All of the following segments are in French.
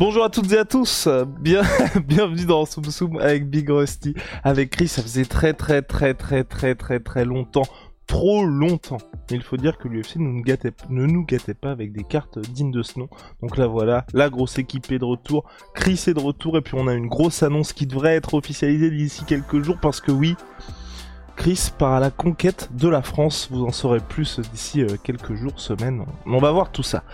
Bonjour à toutes et à tous, Bien, bienvenue dans Soum Soum avec Big Rusty, avec Chris, ça faisait très très très très très très très longtemps, trop longtemps. Mais il faut dire que l'UFC ne, nous gâtait- ne nous gâtait pas avec des cartes dignes de ce nom. Donc là voilà, la grosse équipe est de retour, Chris est de retour, et puis on a une grosse annonce qui devrait être officialisée d'ici quelques jours, parce que oui, Chris part à la conquête de la France, vous en saurez plus d'ici euh, quelques jours, semaines, on va voir tout ça.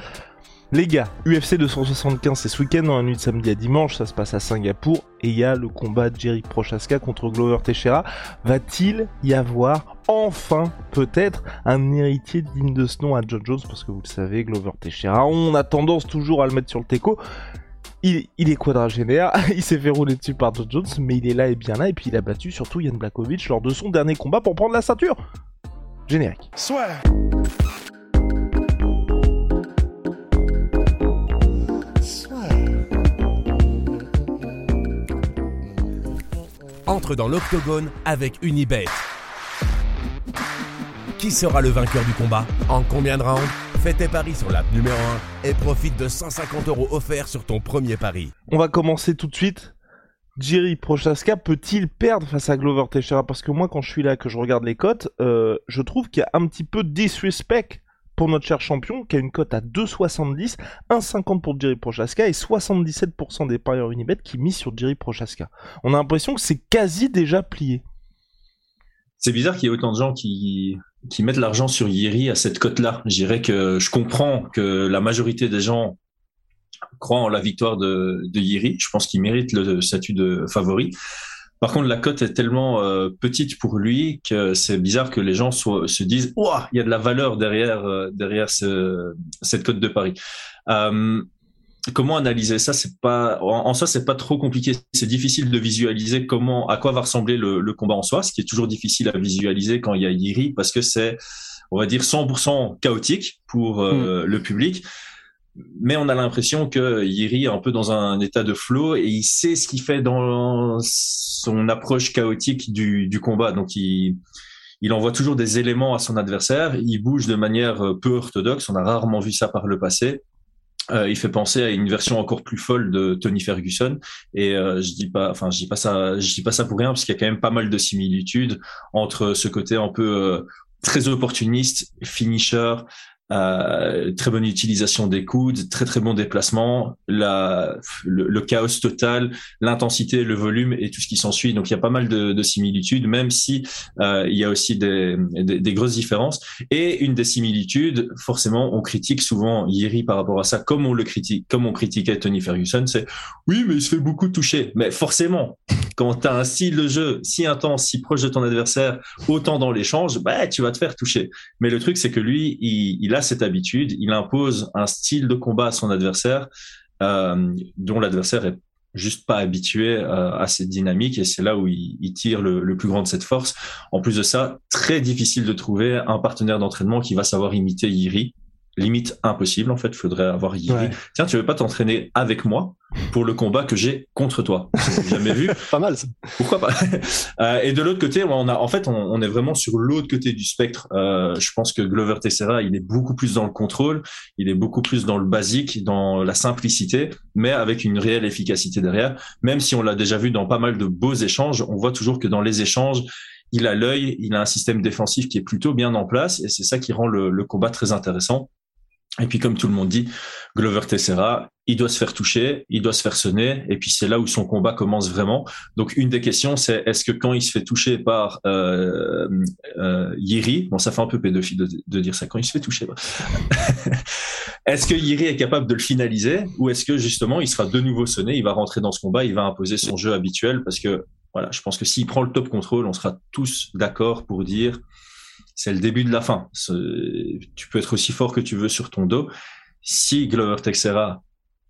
Les gars, UFC 275 c'est ce week-end dans la nuit de samedi à dimanche, ça se passe à Singapour et il y a le combat de Jerry Prochaska contre Glover Teixeira. Va-t-il y avoir enfin peut-être un héritier digne de ce nom à John Jones? Parce que vous le savez, Glover Teixeira, on a tendance toujours à le mettre sur le teco. Il, il est quadragénaire, il s'est fait rouler dessus par John Jones, mais il est là et bien là, et puis il a battu surtout Yann Blakovic lors de son dernier combat pour prendre la ceinture. Générique. Soit. Entre dans l'octogone avec Unibet. Qui sera le vainqueur du combat En combien de rounds Fais tes paris sur l'app numéro 1 et profite de 150 euros offerts sur ton premier pari. On va commencer tout de suite. Jerry Prochaska peut-il perdre face à Glover Teixeira? Parce que moi, quand je suis là, que je regarde les cotes, euh, je trouve qu'il y a un petit peu de disrespect pour notre cher champion, qui a une cote à 2,70, 1,50 pour Jerry Prochaska et 77% des parieurs Unibet qui misent sur Jerry Prochaska. On a l'impression que c'est quasi déjà plié. C'est bizarre qu'il y ait autant de gens qui, mettent l'argent sur Yeri à cette cote-là. Je dirais que je comprends que la majorité des gens croient en la victoire de, de Yeri. Je pense qu'il mérite le statut de favori. Par contre, la cote est tellement euh, petite pour lui que c'est bizarre que les gens soient, se disent « Ouah, il y a de la valeur derrière, euh, derrière ce, cette cote de Paris euh, Comment analyser ça? C'est pas en, en soi, c'est pas trop compliqué. C'est difficile de visualiser comment, à quoi va ressembler le, le, combat en soi, ce qui est toujours difficile à visualiser quand il y a Yiri parce que c'est, on va dire, 100% chaotique pour euh, mm. le public mais on a l'impression que Yiri est un peu dans un état de flow et il sait ce qu'il fait dans son approche chaotique du, combat. Donc il, envoie toujours des éléments à son adversaire. Il bouge de manière peu orthodoxe. On a rarement vu ça par le passé. Euh, il fait penser à une version encore plus folle de Tony Ferguson et euh, je dis pas enfin je dis pas ça je dis pas ça pour rien parce qu'il y a quand même pas mal de similitudes entre ce côté un peu euh, très opportuniste finisher euh, très bonne utilisation des coudes, très très bon déplacement, la, le, le chaos total, l'intensité, le volume et tout ce qui s'ensuit. Donc il y a pas mal de, de similitudes, même si euh, il y a aussi des, des, des, grosses différences. Et une des similitudes, forcément, on critique souvent Yeri par rapport à ça, comme on le critique, comme on critiquait Tony Ferguson, c'est oui, mais il se fait beaucoup toucher. Mais forcément, quand tu as un style de jeu si intense, si proche de ton adversaire, autant dans l'échange, bah tu vas te faire toucher. Mais le truc, c'est que lui, il, il a cette habitude, il impose un style de combat à son adversaire euh, dont l'adversaire est juste pas habitué euh, à cette dynamique et c'est là où il, il tire le, le, plus grand de cette force. En plus de ça, très difficile de trouver un partenaire d'entraînement qui va savoir imiter Yiri. Limite impossible en fait, faudrait avoir Yiri. Ouais. Tiens, tu veux pas t'entraîner avec moi pour le combat que j'ai contre toi? Jamais vu. pas mal. Ça. Pourquoi pas? Euh, Et de l'autre côté, on a, en fait, on, on est vraiment sur l'autre côté du spectre. Euh, je pense que Glover Teixeira, il est beaucoup plus dans le contrôle, il est beaucoup plus dans le basique, dans la simplicité, mais avec une réelle efficacité derrière. Même si on l'a déjà vu dans pas mal de beaux échanges, on voit toujours que dans les échanges, il a l'œil, il a un système défensif qui est plutôt bien en place, et c'est ça qui rend le, le combat très intéressant. Et puis, comme tout le monde dit, Glover Teixeira, il doit se faire toucher, il doit se faire sonner, et puis c'est là où son combat commence vraiment. Donc, une des questions, c'est est-ce que quand il se fait toucher par euh, euh, Yiri, bon, ça fait un peu pédophile de, de dire ça, quand il se fait toucher, est-ce que Yiri est capable de le finaliser, ou est-ce que justement il sera de nouveau sonné, il va rentrer dans ce combat, il va imposer son jeu habituel, parce que voilà, je pense que s'il prend le top contrôle, on sera tous d'accord pour dire c'est le début de la fin. Tu peux être aussi fort que tu veux sur ton dos. si Glover Texera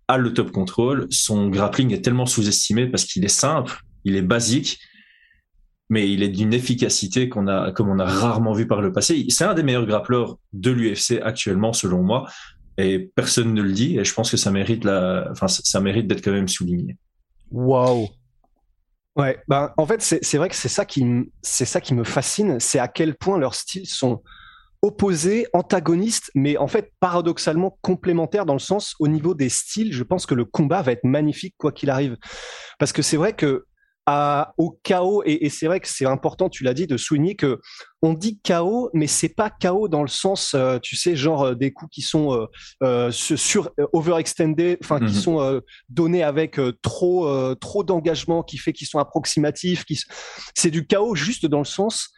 a le top control, son grappling est tellement sous-estimé parce qu'il est simple, il est basique, mais il est d'une efficacité qu'on a, comme on a rarement vu par le passé. C'est un des meilleurs grappleurs de l'UFC actuellement, selon moi, et personne ne le dit. Et je pense que ça mérite la, enfin, ça mérite d'être quand même souligné. Waouh. Ouais, ben en fait c'est vrai que c'est ça qui c'est ça qui me fascine, c'est à quel point leurs styles sont opposés, antagonistes, mais en fait paradoxalement complémentaires dans le sens au niveau des styles. Je pense que le combat va être magnifique quoi qu'il arrive, parce que c'est vrai que au chaos et, c'est vrai que c'est important tu l'as dit de souligner que on dit chaos mais c'est pas chaos dans le sens euh, tu sais genre euh, des coups qui sont euh, sur overextended enfin qui mhm. sont donnés avec trop trop d'engagement qui fait qu'ils sont approximatifs qui c'est du chaos juste dans le sens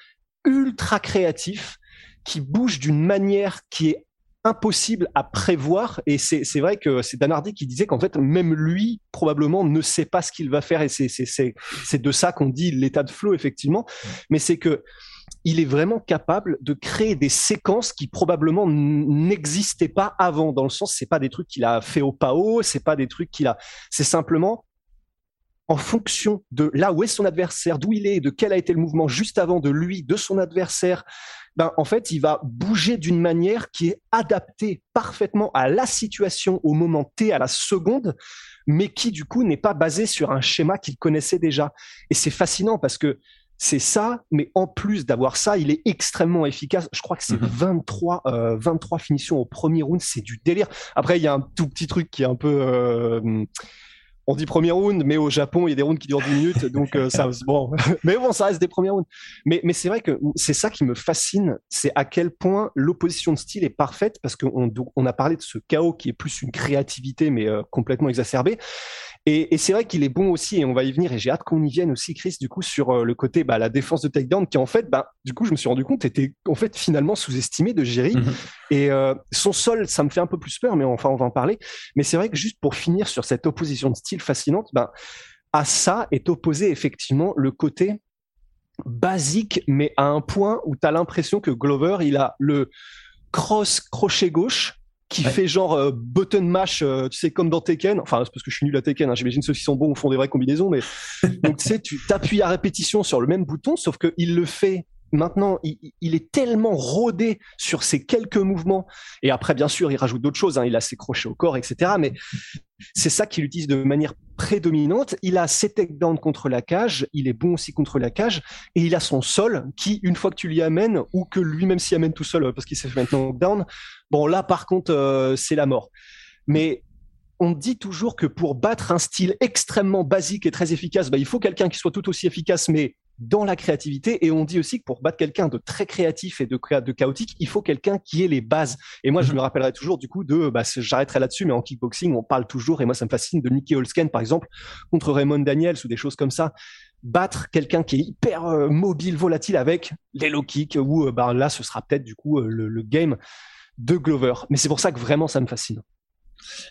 ultra créatif qui bouge d'une manière qui est impossible à prévoir. Et c'est vrai que c'est Dan Hardy qui disait qu'en fait, même lui, probablement, ne sait pas ce qu'il va faire. Et c'est de ça qu'on dit l'état de flow, effectivement. Mais c'est que il est vraiment capable de créer des séquences qui probablement n'existaient pas avant. Dans le sens, c'est pas des trucs qu'il a fait au PAO, c'est pas des trucs qu'il a. C'est simplement en fonction de là où est son adversaire, d'où il est, de quel a été le mouvement juste avant de lui, de son adversaire, ben, en fait, il va bouger d'une manière qui est adaptée parfaitement à la situation au moment T, à la seconde, mais qui du coup n'est pas basée sur un schéma qu'il connaissait déjà. Et c'est fascinant parce que c'est ça, mais en plus d'avoir ça, il est extrêmement efficace. Je crois que c'est 23, mhm. 23 euh, finitions au premier round, c'est du délire. Après, il y a un tout petit truc qui est un peu euh, on dit premier round, mais au Japon, il y a des rounds qui durent 10 minutes, donc euh, ça, bon, mais bon, ça reste des premiers rounds. Mais, mais c'est vrai que c'est ça qui me fascine, c'est à quel point l'opposition de style est parfaite, parce qu'on on a parlé de ce chaos qui est plus une créativité, mais euh, complètement exacerbée. Et, c'est vrai qu'il est bon aussi, et on va y venir, et j'ai hâte qu'on y vienne aussi, Chris, du coup, sur euh, le côté bah, la défense de takedown, qui en fait, bah, du coup, je me suis rendu compte, était en fait finalement sous-estimé de Jerry. Mhm. Et euh, son sol, ça me fait un peu plus peur, mais enfin, on va en parler. Mais c'est vrai que juste pour finir sur cette opposition de style fascinante, bah, à ça est opposé effectivement le côté basique, mais à un point où tu as l'impression que Glover, il a le cross crochet gauche qui fait genre euh, button mash, euh, tu sais, comme dans Tekken. Enfin, c'est parce que je suis nul à Tekken. Hein. J'imagine ceux qui sont bons font des vraies combinaisons, mais donc tu sais, tu t'appuies à répétition sur le même bouton, sauf que il le fait maintenant, il, est tellement rodé sur ces quelques mouvements. Et après, bien sûr, il rajoute d'autres choses. Hein. Il a ses crochets au corps, etc. Mais c'est ça qu'il utilise de manière prédominante. Il a ses takedowns contre la cage. Il est bon aussi contre la cage. Et il a son sol qui, une fois que tu l'y amènes, ou que lui-même s'y amène tout seul parce qu'il s'est fait maintenant down, Bon, là, par contre, euh, c'est la mort. Mais on dit toujours que pour battre un style extrêmement basique et très efficace, bah, il faut quelqu'un qui soit tout aussi efficace, mais dans la créativité. Et on dit aussi que pour battre quelqu'un de très créatif et de, de chaotique, il faut quelqu'un qui ait les bases. Et moi, je me rappellerai toujours du coup de, bah, j'arrêterai là-dessus, mais en kickboxing, on parle toujours, et moi, ça me fascine, de Nicky Holsken, par exemple, contre Raymond Daniels ou des choses comme ça. Battre quelqu'un qui est hyper euh, mobile, volatile avec les low kicks, ou euh, bah, là, ce sera peut-être du coup le, le game de Glover. Mais c'est pour ça que vraiment ça me fascine.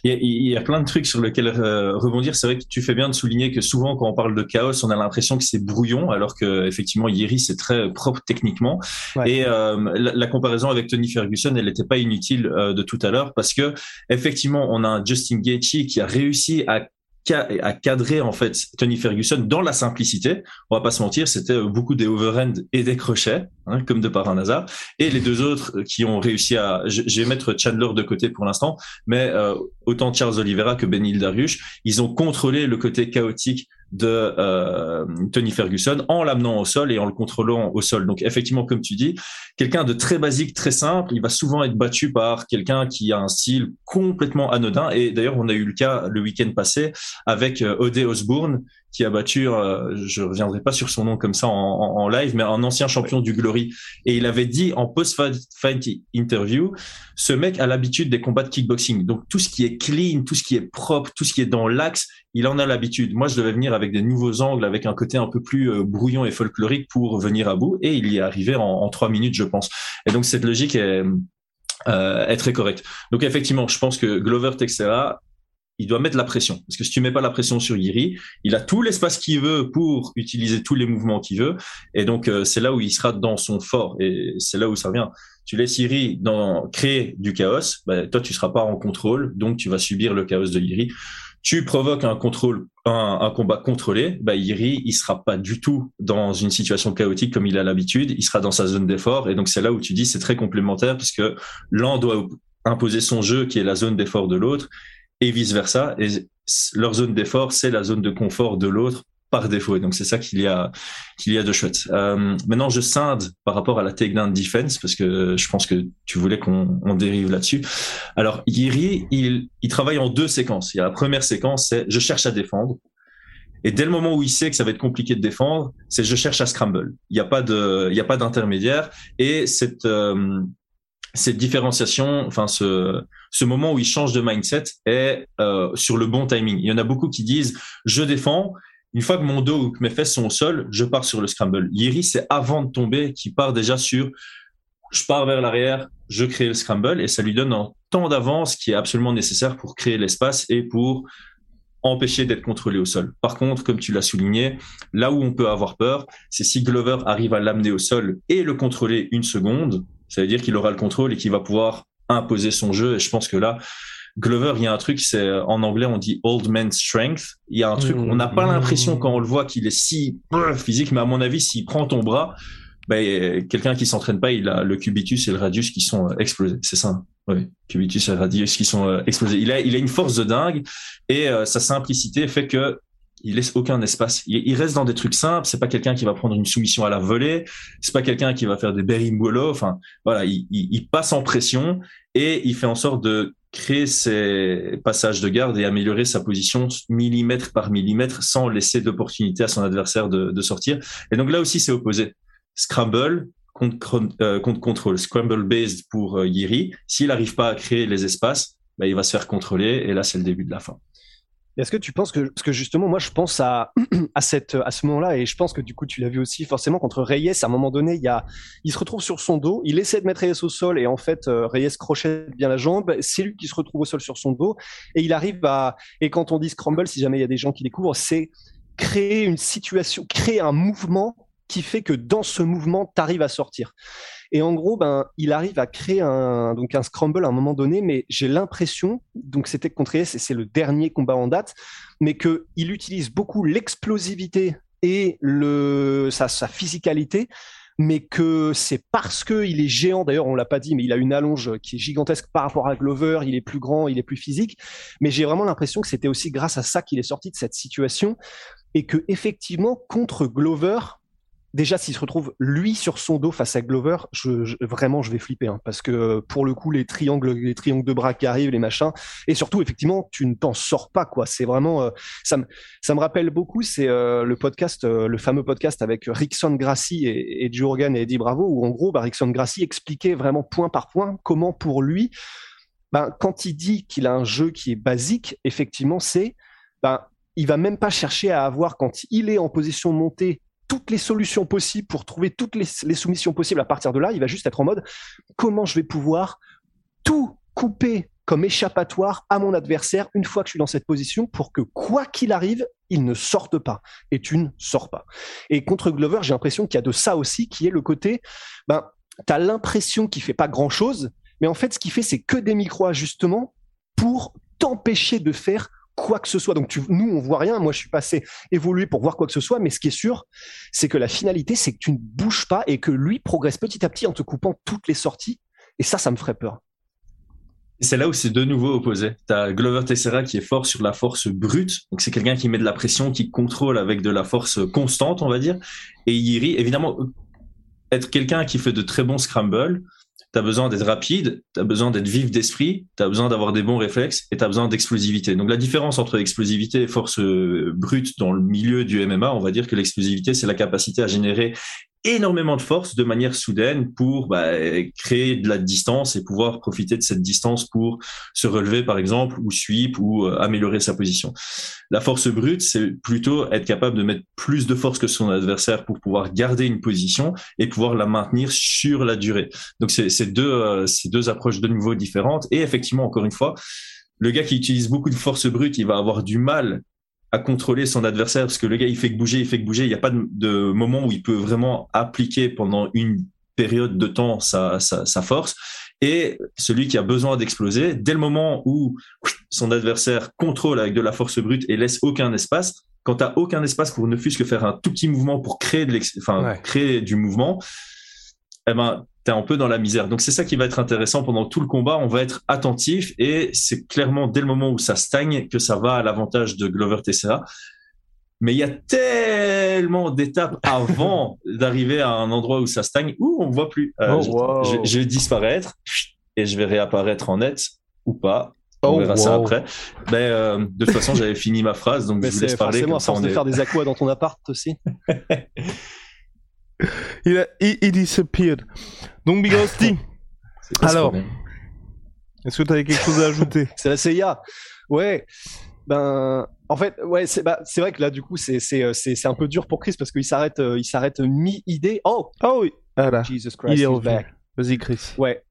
Il y, a, plein de trucs sur lesquels euh, rebondir. C'est vrai que tu fais bien de souligner que souvent, quand on parle de chaos, on a l'impression que c'est brouillon, alors que effectivement, Yeri c'est très propre techniquement. Et euh, la, comparaison avec Tony Ferguson, elle n'était pas inutile euh, de tout à l'heure, parce que effectivement, on a un Justin Gaethje qui a réussi à à cadrer en fait Tony Ferguson dans la simplicité. On va pas se mentir, c'était euh, beaucoup des overhands et des crochets, hein, comme de par un hasard. Et les deux autres qui ont réussi à, je, vais mettre Chandler de côté pour l'instant, mais euh, autant Charles Oliveira que Benil Dariush, ils ont contrôlé le côté chaotique de euh, Tony Ferguson en l'amenant au sol et en le contrôlant au sol. Donc effectivement, comme tu dis, quelqu'un de très basique, très simple, il va souvent être battu par quelqu'un qui a un style complètement anodin. Et d'ailleurs, on a eu le cas le week-end passé avec euh, Ode Osbourne qui a battu, euh, je reviendrai pas sur son nom comme ça en, live, mais un ancien champion du Glory. Et il avait dit en post-fight interview, ce mec a l'habitude des combats de kickboxing. Donc tout ce qui est clean, tout ce qui est propre, tout ce qui est dans l'axe, il en a l'habitude. Moi, je devais venir avec des nouveaux angles, avec un côté un peu plus euh, brouillon et folklorique pour venir à bout. Et il y est arrivé en, trois minutes, je pense. Et donc cette logique est, euh, est très correcte. Donc effectivement, je pense que Glover Texera il doit mettre la pression. Parce que si tu mets pas la pression sur Yiri, il a tout l'espace qu'il veut pour utiliser tous les mouvements qu'il veut. Et donc, euh, c'est là où il sera dans son fort. Et c'est là où ça vient. tu laisses Yiri dans, créer du chaos, bah, toi, tu seras pas en contrôle, donc tu vas subir le chaos de Yiri. Tu provoques un contrôle, un, combat contrôlé, bah, Yiri, il sera pas du tout dans une situation chaotique comme il a l'habitude, il sera dans sa zone d'effort, et donc c'est là où tu dis c'est très complémentaire puisque l'un doit imposer son jeu qui est la zone d'effort de l'autre, et vice versa, et leur zone d'effort, c'est la zone de confort de l'autre par défaut. Et donc c'est ça qu'il y a qu'il y a de chouette. Euh, maintenant, je scinde par rapport à la takedown defense parce que je pense que tu voulais qu'on on dérive là-dessus. Alors Yiri, il, il travaille en deux séquences. Il y a la première séquence, c'est je cherche à défendre. Et dès le moment où il sait que ça va être compliqué de défendre, c'est je cherche à scramble. Il n'y a pas de, il y a pas d'intermédiaire. Et cette euh, cette différenciation, enfin ce, moment où il change de mindset est euh, sur le bon timing. Il y en a beaucoup qui disent je défends une fois que mon dos ou que mes fesses sont au sol, je pars sur le scramble. Yeri, c'est avant de tomber qui part déjà sur je pars vers l'arrière, je crée le scramble et ça lui donne un temps d'avance qui est absolument nécessaire pour créer l'espace et pour empêcher d'être contrôlé au sol. Par contre, comme tu l'as souligné, là où on peut avoir peur, c'est si Glover arrive à l'amener au sol et le contrôler une seconde, ça veut dire qu'il aura le contrôle et qu'il va pouvoir imposer son jeu. Et je pense que là, Glover, il y a un truc, c'est en anglais on dit old man strength. Il y a un truc, on n'a pas l'impression quand on le voit qu'il est si physique, mais à mon avis, s'il prend ton bras, ben, quelqu'un qui s'entraîne pas, il a le cubitus et le radius qui sont euh, explosés. C'est ça. Hein. oui, cubitus et radius qui sont euh, explosés. Il a, il a une force de dingue et euh, sa simplicité fait que il laisse aucun espace. Il, reste dans des trucs simples. C'est pas quelqu'un qui va prendre une soumission à la volée. C'est pas quelqu'un qui va faire des berimbolo. Enfin, voilà, il, il, passe en pression et il fait en sorte de créer ses passages de garde et améliorer sa position millimètre par millimètre sans laisser d'opportunité à son adversaire de, de, sortir. Et donc là aussi, c'est opposé. Scramble contre, euh, contre contrôle. Scramble based pour euh, Yiri. S'il n'arrive pas à créer les espaces, bah, il va se faire contrôler et là, c'est le début de la fin. Est-ce que tu penses que, parce que justement, moi, je pense à, à, cette, à ce moment-là, et je pense que du coup, tu l'as vu aussi forcément contre Reyes, à un moment donné, il, y a, il se retrouve sur son dos, il essaie de mettre Reyes au sol, et en fait, euh, Reyes crochette bien la jambe, c'est lui qui se retrouve au sol sur son dos, et il arrive à, et quand on dit scramble, si jamais il y a des gens qui découvrent, c'est créer une situation, créer un mouvement qui fait que dans ce mouvement, tu arrives à sortir. Et en gros, ben, il arrive à créer un, donc un scramble à un moment donné, mais j'ai l'impression, donc c'était contre et c'est le dernier combat en date, mais qu'il utilise beaucoup l'explosivité et le, sa, sa physicalité mais que c'est parce que il est géant. D'ailleurs, on l'a pas dit, mais il a une allonge qui est gigantesque par rapport à Glover. Il est plus grand, il est plus physique. Mais j'ai vraiment l'impression que c'était aussi grâce à ça qu'il est sorti de cette situation et que effectivement contre Glover, déjà s'il se retrouve lui sur son dos face à Glover, vraiment je vais flipper hein, parce que pour le coup les triangles, les triangles de bras qui arrivent, les machins, et surtout effectivement tu ne t'en sors pas quoi. C'est vraiment euh, ça me ça me rappelle beaucoup c'est euh, le podcast, euh, le fameux podcast avec Rickson Grassi et, et Joe et Eddie Bravo où en gros bah, Rickson Grassi expliquait vraiment point par point comment pour lui, ben, quand il dit qu'il a un jeu qui est basique, effectivement c'est ben, il va même pas chercher à avoir quand il est en position montée toutes les solutions possibles pour trouver toutes les, soumissions possibles à partir de là. Il va juste être en mode comment je vais pouvoir tout couper comme échappatoire à mon adversaire une fois que je suis dans cette position pour que quoi qu'il arrive, il ne sorte pas. Et tu ne sors pas. Et contre Glover, j'ai l'impression qu'il y a de ça aussi qui est le côté, ben, tu as l'impression qu'il fait pas grand chose, mais en fait, ce qu'il fait, c'est que des micro-ajustements pour t'empêcher de faire quoi que ce soit. Donc nous, on voit rien. Moi, je suis passé évoluer pour voir quoi que ce soit. Mais ce qui est sûr, c'est que la finalité, c'est que tu ne bouges pas et que lui progresse petit à petit en te coupant toutes les sorties. Et ça, ça me ferait peur. C'est là où c'est de nouveau opposé. Tu as Glover Teixeira qui est fort sur la force brute. Donc c'est quelqu'un qui met de la pression, qui contrôle avec de la force constante, on va dire. Et Yiri, évidemment, être quelqu'un qui fait de très bons scrambles, tu as besoin d'être rapide, tu as besoin d'être vif d'esprit, tu as besoin d'avoir des bons réflexes et tu as besoin d'explosivité. Donc la différence entre explosivité et force euh, brute dans le milieu du MMA, on va dire que l'explosivité, c'est la capacité à générer énormément de force de manière soudaine pour bah, créer de la distance et pouvoir profiter de cette distance pour se relever par exemple ou sweep ou euh, améliorer sa position. La force brute, c'est plutôt être capable de mettre plus de force que son adversaire pour pouvoir garder une position et pouvoir la maintenir sur la durée. Donc c'est deux, euh, deux approches de niveau différentes et effectivement encore une fois, le gars qui utilise beaucoup de force brute, il va avoir du mal à contrôler son adversaire parce que le gars il fait que bouger, il fait que bouger. Il n'y a pas de, moment où il peut vraiment appliquer pendant une période de temps sa, force. Et celui qui a besoin d'exploser, dès le moment où son adversaire contrôle avec de la force brute et laisse aucun espace, quand tu aucun espace pour ne fût-ce que faire un tout petit mouvement pour créer, de enfin, créer du mouvement, eh ben, tu es un peu dans la misère. Donc c'est ça qui va être intéressant pendant tout le combat. On va être attentif et c'est clairement dès le moment où ça stagne que ça va à l'avantage de Glover Tessera. Mais il y a tellement d'étapes avant d'arriver à un endroit où ça stagne où on ne voit plus. Euh, oh, je, vais disparaître et je vais réapparaître en net ou pas. On oh, verra ça après. Mais euh, de toute façon, j'avais fini ma phrase, donc je vous laisse parler. C'est force de faire des aquas dans ton appart aussi. il, a, il, disappeared. Donc, Big Rusty. Alors, est-ce que tu avais quelque chose à ajouter C'est la CIA. Ouais. Ben, en fait, ouais, c'est bah, vrai que là, du coup, c'est euh, un peu dur pour Chris parce qu'il s'arrête euh, il s'arrête mi-idée. Oh Oh oui ah Jesus Christ, Vas-y, Chris. Ouais.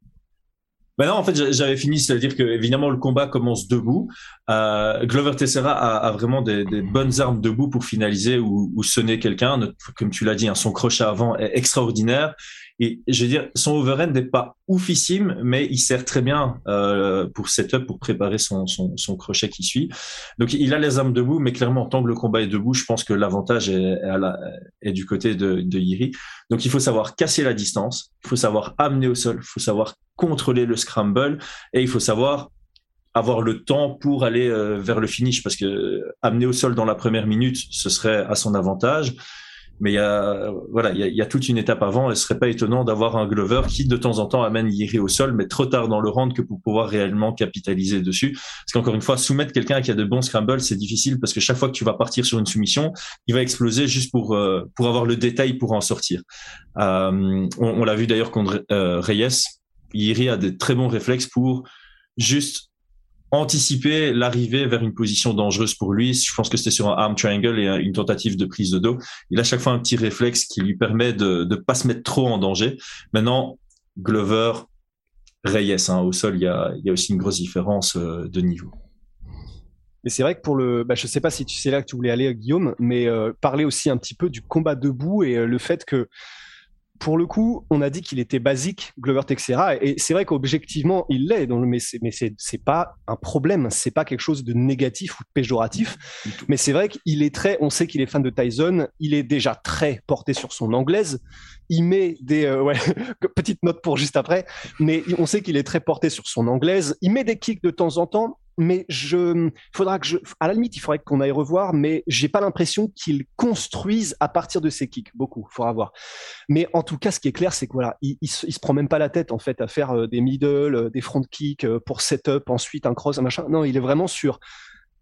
Ben non, en fait, j'avais fini, c'est-à-dire que évidemment le combat commence debout. Euh, Glover Tessera a, vraiment des, bonnes armes debout pour finaliser ou, ou sonner quelqu'un. Comme tu l'as dit, hein, son crochet avant est extraordinaire. Et je veux dire, son overhand n'est pas oufissime, mais il sert très bien euh, pour setup, pour préparer son, son, son, crochet qui suit. Donc il a les armes debout, mais clairement, tant que le combat est debout, je pense que l'avantage est, est, du côté de, de Yiri. Donc il faut savoir casser la distance, il faut savoir amener au sol, il faut savoir contrôler le scramble, et il faut savoir avoir le temps pour aller euh, vers le finish, parce que amener au sol dans la première minute, ce serait à son avantage mais il y a voilà il y a, toute une étape avant. Et ce serait pas étonnant d'avoir un Glover qui de temps en temps amène Yiri au sol, mais trop tard dans le round que pour pouvoir réellement capitaliser dessus. Parce qu'encore une fois, soumettre quelqu'un qui a de bons scrambles, c'est difficile parce que chaque fois que tu vas partir sur une soumission, il va exploser juste pour euh, pour avoir le détail pour en sortir. Euh, on, l'a vu d'ailleurs contre euh, Reyes. Yiri a des très bons réflexes pour juste anticiper l'arrivée vers une position dangereuse pour lui. Je pense que c'était sur un arm triangle et une tentative de prise de dos. Il a chaque fois un petit réflexe qui lui permet de ne pas se mettre trop en danger. Maintenant, Glover, Reyes, hein, au sol, il y, a, aussi une grosse différence euh, de niveau. Mais c'est vrai que pour le, bah, je sais pas si tu sais là que tu voulais aller, Guillaume, mais euh, parler aussi un petit peu du combat debout et euh, le fait que pour le coup, on a dit qu'il était basique, Glover Texera, et c'est vrai qu'objectivement, il l'est, mais c'est pas un problème, c'est pas quelque chose de négatif ou de péjoratif, mais c'est vrai qu'il est très, on sait qu'il est fan de Tyson, il est déjà très porté sur son anglaise, il met des euh, ouais, petite note pour juste après, mais on sait qu'il est très porté sur son anglaise, il met des kicks de temps en temps, mais je, faudra que je, à la limite, il faudrait qu'on aille revoir, mais j'ai pas l'impression qu'il construise à partir de ses kicks. Beaucoup, faudra voir. Mais en tout cas, ce qui est clair, c'est que voilà, il, se prend même pas la tête en fait à faire euh, des middle, euh, des front kicks euh, pour setup, ensuite un cross, un machin. Non, il est vraiment sur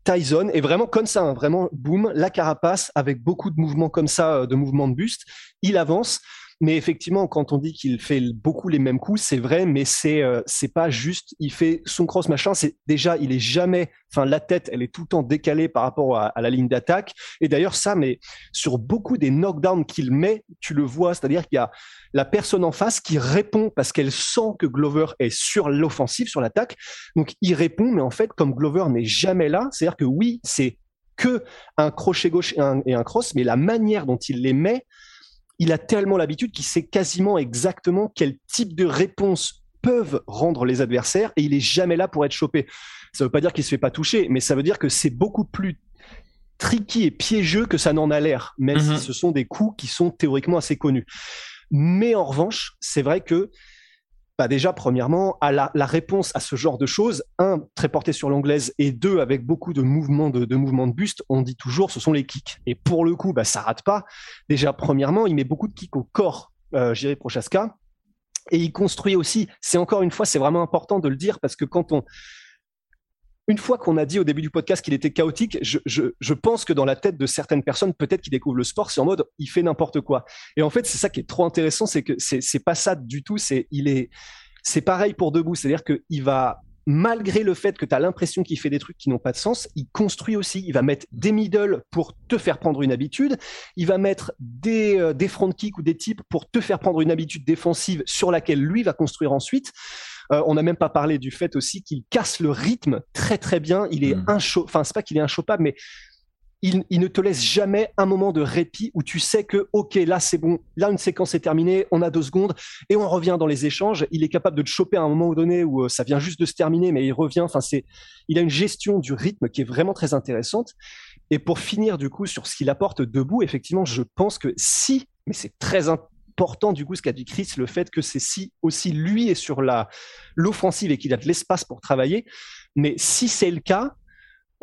Tyson et vraiment comme ça, hein, vraiment boum, la carapace avec beaucoup de mouvements comme ça, de mouvements de buste. Il avance. Mais effectivement, quand on dit qu'il fait beaucoup les mêmes coups, c'est vrai, mais c'est euh, c'est pas juste. Il fait son cross machin. C'est déjà, il est jamais. Enfin, la tête, elle est tout le temps décalée par rapport à, la ligne d'attaque. Et d'ailleurs, ça, mais sur beaucoup des knockdowns qu'il met, tu le vois, c'est-à-dire qu'il y a la personne en face qui répond parce qu'elle sent que Glover est sur l'offensive, sur l'attaque. Donc, il répond, mais en fait, comme Glover n'est jamais là, c'est-à-dire que oui, c'est que un crochet gauche et un, et un cross, mais la manière dont il les met, il a tellement l'habitude qu'il sait quasiment exactement quel type de réponse peuvent rendre les adversaires et il est jamais là pour être chopé. Ça veut pas dire qu'il se fait pas toucher, mais ça veut dire que c'est beaucoup plus tricky et piégeux que ça n'en a l'air, même si mhm. ce sont des coups qui sont théoriquement assez connus. Mais en revanche, c'est vrai que bah déjà, premièrement, à la, réponse à ce genre de choses, un, très porté sur l'anglaise, et deux, avec beaucoup de mouvements de, de mouvements de buste, on dit toujours ce sont les kicks. Et pour le coup, bah, ça rate pas. Déjà, premièrement, il met beaucoup de kicks au corps, euh, Jiri Prochaska, et il construit aussi, c'est encore une fois, c'est vraiment important de le dire, parce que quand on, une fois qu'on a dit au début du podcast qu'il était chaotique, je, pense que dans la tête de certaines personnes, peut-être qui découvrent le sport, c'est en mode il fait n'importe quoi. Et en fait, c'est ça qui est trop intéressant, c'est que c'est pas ça du tout. C'est il est c'est pareil pour debout, c'est-à-dire qu'il va malgré le fait que tu as l'impression qu'il fait des trucs qui n'ont pas de sens, il construit aussi. Il va mettre des middle pour te faire prendre une habitude. Il va mettre des, euh, des front kicks ou des types pour te faire prendre une habitude défensive sur laquelle lui va construire ensuite. Euh, on n'a même pas parlé du fait aussi qu'il casse le rythme très très bien. Il est mmh. enfin c'est pas qu'il est inchopable, mais il, ne te laisse jamais un moment de répit où tu sais que, OK, là, c'est bon, là, une séquence est terminée, on a deux secondes et on revient dans les échanges. Il est capable de te choper à un moment donné où euh, ça vient juste de se terminer, mais il revient. Enfin, c'est, il a une gestion du rythme qui est vraiment très intéressante. Et pour finir, du coup, sur ce qu'il apporte debout, effectivement, je pense que si, mais c'est très important, du coup, ce qu'a dit Chris, le fait que c'est si aussi lui est sur la, l'offensive et qu'il a de l'espace pour travailler. Mais si c'est le cas,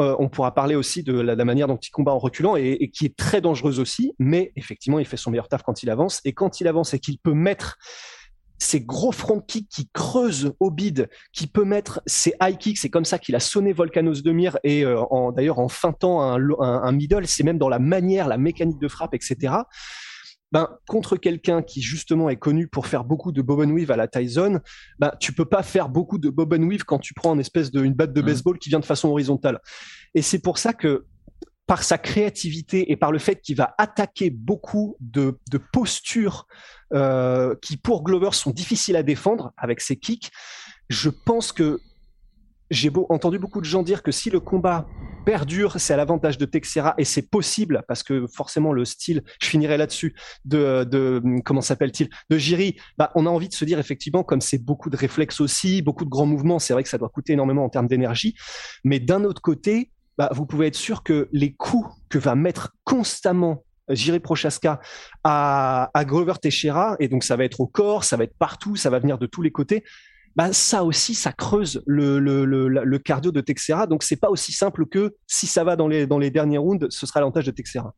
euh, on pourra parler aussi de la, manière dont il combat en reculant et, qui est très dangereuse aussi, mais effectivement, il fait son meilleur taf quand il avance. Et quand il avance et qu'il peut mettre ses gros front kicks qui creusent au bide, qui peut mettre ses high kicks, c'est comme ça qu'il a sonné Volcanos de Mire et euh, d'ailleurs en feintant un middle, c'est même dans la manière, la mécanique de frappe, etc ben, contre quelqu'un qui justement est connu pour faire beaucoup de bob weave à la Tyson, ben, tu peux pas faire beaucoup de bob weave quand tu prends une espèce de une batte de mmh. baseball qui vient de façon horizontale. Et c'est pour ça que par sa créativité et par le fait qu'il va attaquer beaucoup de, de postures euh, qui pour Glover sont difficiles à défendre avec ses kicks, je pense que j'ai entendu beaucoup de gens dire que si le combat perdure, c'est à l'avantage de Texera et c'est possible parce que forcément le style, je finirai là-dessus, de, de comment s'appelle-t-il, de Jiri, bah, on a envie de se dire effectivement comme c'est beaucoup de réflexes aussi, beaucoup de grands mouvements, c'est vrai que ça doit coûter énormément en termes d'énergie, mais d'un autre côté, bah, vous pouvez être sûr que les coups que va mettre constamment Jiri Prochaska à, Grover Teixeira, et donc ça va être au corps, ça va être partout, ça va venir de tous les côtés, bah, ça aussi, ça creuse le, le, le, le cardio de Texera. Donc, c'est pas aussi simple que si ça va dans les, dans les derniers rounds, ce sera l'avantage de Texera.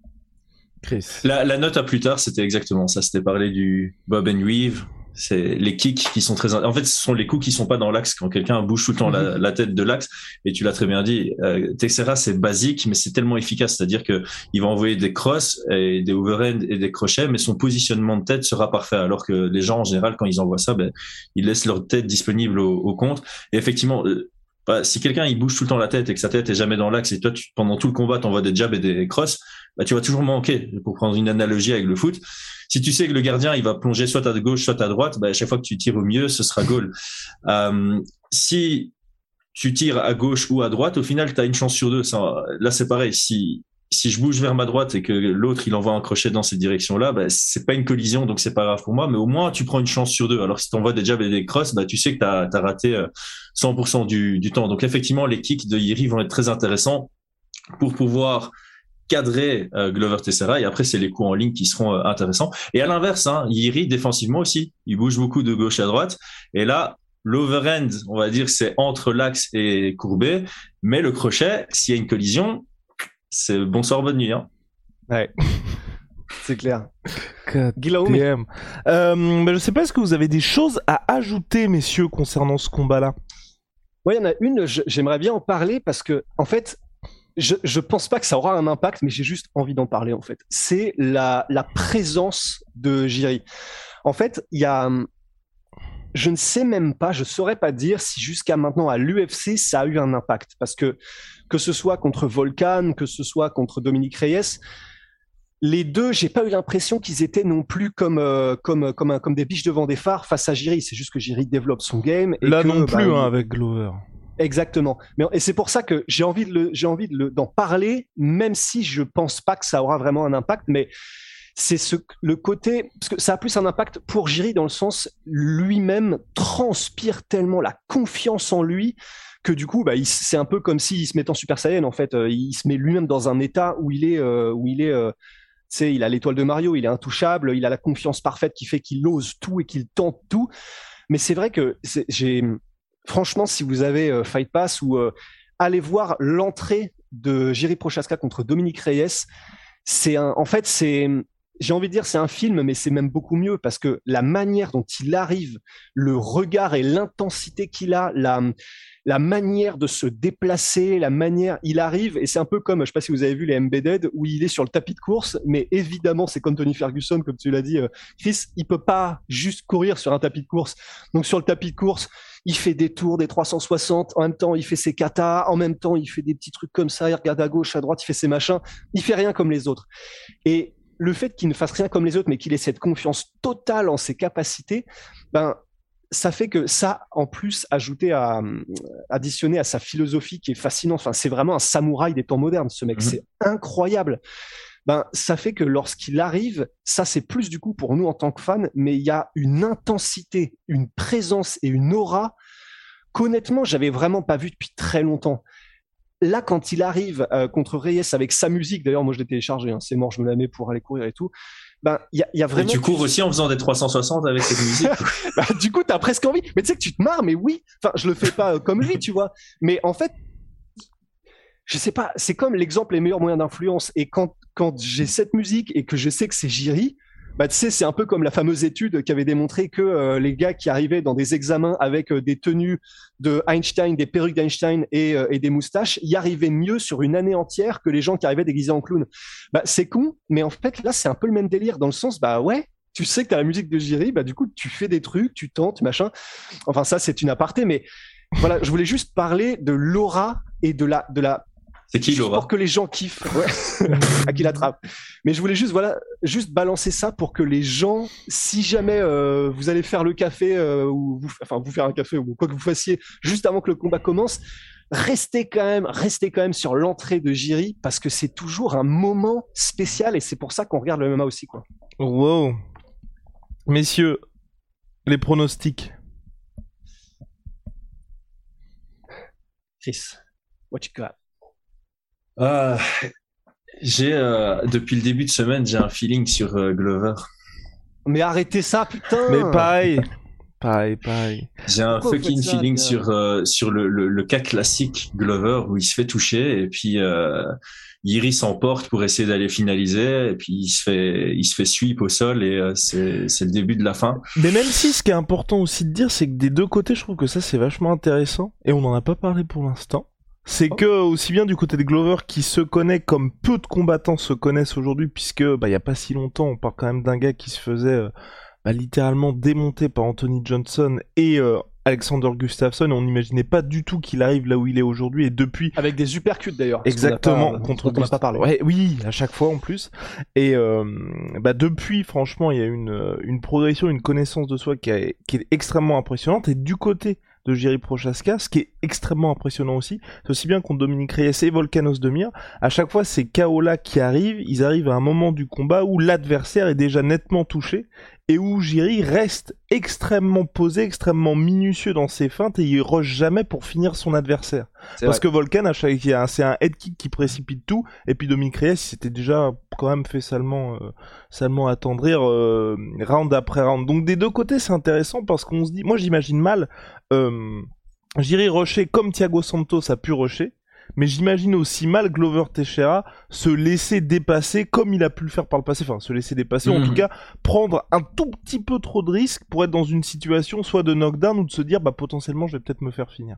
Chris. La, la, note à plus tard, c'était exactement ça. C'était parler du Bob and Weave, c'est les kicks qui sont très. En fait, ce sont les coups qui sont pas dans l'axe quand quelqu'un bouge tout le temps la, mhm. tête de l'axe. Et tu l'as très bien dit. Euh, Texera, c'est basique, mais c'est tellement efficace. C'est-à-dire que il va envoyer des crosses et des overhand et des crochets, mais son positionnement de tête sera parfait. Alors que les gens en général, quand ils envoient ça, ben, ils laissent leur tête disponible au, au compte. Et effectivement, euh, bah, si quelqu'un il bouge tout le temps la tête et que sa tête est jamais dans l'axe et toi tu, pendant tout le combat t'envoies des jabs et des crosses, bah, tu vas toujours manquer. Pour prendre une analogie avec le foot, si tu sais que le gardien il va plonger soit à gauche soit à droite, bah, à chaque fois que tu tires au mieux, ce sera goal. Euh, si tu tires à gauche ou à droite, au final tu as une chance sur deux. Ça, là c'est pareil. Si si je bouge vers ma droite et que l'autre il envoie un crochet dans cette direction-là, bah, c'est pas une collision, donc c'est pas grave pour moi. Mais au moins tu prends une chance sur deux. Alors si tu envoies des jabs des crosses, bah, tu sais que tu as, raté 100% euh, du, du, temps. Donc effectivement, les kicks de Yiri vont être très intéressants pour pouvoir cadrer euh, Glover Tessera et après c'est les coups en ligne qui seront euh, intéressants et à l'inverse hein, Yiri défensivement aussi il bouge beaucoup de gauche à droite et là l'overhand on va dire c'est entre l'axe et courbé mais le crochet s'il y a une collision c'est bonsoir, bonne nuit. Hein. Ouais. C'est clair. Guillaume. Euh, je sais pas, est-ce que vous avez des choses à ajouter, messieurs, concernant ce combat-là? Oui, il y en a une, j'aimerais bien en parler parce que, en fait, je, je pense pas que ça aura un impact, mais j'ai juste envie d'en parler, en fait. C'est la, la présence de Jiri. En fait, il y a, je ne sais même pas, je saurais pas dire si jusqu'à maintenant à l'UFC ça a eu un impact parce que que ce soit contre Volcan, que ce soit contre Dominique Reyes, les deux, j'ai pas eu l'impression qu'ils étaient non plus comme euh, comme comme comme des biches devant des phares face à Jiri. C'est juste que Jiri développe son game. Et Là non plus bah, hein, avec Glover. Exactement. Et c'est pour ça que j'ai envie de j'ai envie de d'en parler, même si je pense pas que ça aura vraiment un impact. Mais c'est ce, le côté, parce que ça a plus un impact pour Jiri dans le sens, lui-même transpire tellement la confiance en lui que du coup, bah, c'est un peu comme s'il se mettait en Super Saiyan en fait. Euh, il se met lui-même dans un état où il est, euh, où il est, euh, il a l'étoile de Mario, il est intouchable, il a la confiance parfaite qui fait qu'il ose tout et qu'il tente tout. Mais c'est vrai que j'ai, franchement, si vous avez Fight Pass ou allez voir l'entrée de Jiri Prochaska contre Dominique Reyes, c'est un, en fait, c'est j'ai envie de dire c'est un film, mais c'est même beaucoup mieux parce que la manière dont il arrive, le regard et l'intensité qu'il a, la, manière de se déplacer, la manière, il arrive et c'est un peu comme, je sais pas si vous avez vu les Embedded où il est sur le tapis de course, mais évidemment c'est comme Tony Ferguson, comme tu l'as dit, euh, Chris, il peut pas juste courir sur un tapis de course. Donc sur le tapis de course, il fait des tours des 360, en même temps il fait ses katas, en même temps il fait des petits trucs comme ça, il regarde à gauche, à droite, il fait ses machins, il fait rien comme les autres. Et le fait qu'il ne fasse rien comme les autres, mais qu'il ait cette confiance totale en ses capacités, ben, ça fait que ça, en plus, ajouté à, additionné à sa philosophie qui est fascinante. Enfin, c'est vraiment un samouraï des temps modernes, ce mec. Mhm. C'est incroyable. Ben, ça fait que lorsqu'il arrive, ça c'est plus du coup pour nous en tant que fans, mais il y a une intensité, une présence et une aura qu'honnêtement, j'avais vraiment pas vu depuis très longtemps. Là, quand il arrive euh, contre Reyes avec sa musique, d'ailleurs, moi je l'ai téléchargé, hein, c'est mort, je me la mets pour aller courir et tout ben il y a, vraiment. Et tu cours aussi en faisant des 360 avec cette musique. bah, du coup, t'as presque envie. Mais tu sais que tu te marres, mais oui. Enfin, je le fais pas euh, comme lui, tu vois. Mais en fait, je sais pas. C'est comme l'exemple les meilleurs moyens d'influence. Et quand quand j'ai cette musique et que je sais que c'est Jiri, bah, tu sais, c'est un peu comme la fameuse étude qui avait démontré que euh, les gars qui arrivaient dans des examens avec euh, des tenues de Einstein, des perruques d'Einstein et, euh, et, des moustaches, y arrivaient mieux sur une année entière que les gens qui arrivaient déguisés en clown. Bah, c'est con, mais en fait, là, c'est un peu le même délire dans le sens, bah ouais, tu sais que tu as la musique de Jiri, bah du coup, tu fais des trucs, tu tentes, machin. Enfin, ça, c'est une aparté, mais voilà, je voulais juste parler de l'aura et de la, de la c'est qui Laura Pour que les gens kiffent. à qui l'attrape. Mais je voulais juste, voilà, juste balancer ça pour que les gens, si jamais euh, vous allez faire le café euh, ou vous, enfin vous faire un café ou quoi que vous fassiez juste avant que le combat commence, restez quand même, restez quand même sur l'entrée de Jiri parce que c'est toujours un moment spécial et c'est pour ça qu'on regarde le MMA aussi, quoi. Wow. Messieurs, les pronostics. Chris, what you got? Euh, j'ai euh, depuis le début de semaine, j'ai un feeling sur euh, Glover. Mais arrêtez ça, putain. Mais pareil. Pareil, pareil. J'ai un fucking feeling sur sur le, le, cas classique Glover où il se fait toucher et puis Iris s'emporte pour essayer d'aller finaliser et puis il se fait il se fait sweep au sol et c'est c'est le début de la fin. Mais même si ce qui est important aussi de dire c'est que des deux côtés je trouve que ça c'est vachement intéressant et on n'en a pas parlé pour l'instant c'est oh. que aussi bien du côté de Glover qui se connaît comme peu de combattants se connaissent aujourd'hui puisque bah il y a pas si longtemps on parle quand même d'un gars qui se faisait euh, bah, littéralement démonter par Anthony Johnson et euh, Alexander Gustafsson on n'imaginait pas du tout qu'il arrive là où il est aujourd'hui et depuis avec des supercuts d'ailleurs exactement contre on pas parlé. Ouais, oui à chaque fois en plus. Et euh, bah depuis franchement il y a une une progression une connaissance de soi qui, qui est extrêmement impressionnante. Et du côté de Jerry Prochaska, ce qui est extrêmement impressionnant aussi, c'est aussi bien contre Dominique Reyes et Volcanos de Mir, à chaque fois ces KO-là qui arrivent, ils arrivent à un moment du combat où l'adversaire est déjà nettement touché, et où Jiri reste extrêmement posé, extrêmement minutieux dans ses feintes et il rush jamais pour finir son adversaire. Parce que Volcan, c'est un head kick qui précipite tout, et puis Dominique Reyes s'était déjà quand même fait salement, euh, salement attendrir euh, round après round. Donc des deux côtés, c'est intéressant parce qu'on se dit, moi j'imagine mal euh, Jiri rusher comme Thiago Santos a pu rusher, mais j'imagine aussi mal Glover Teixeira se laisser dépasser comme il a pu le faire par le passé, enfin se laisser dépasser, en tout mhm. cas prendre un tout petit peu trop de risques pour être dans une situation soit de knockdown ou de se dire bah potentiellement je vais peut-être me faire finir.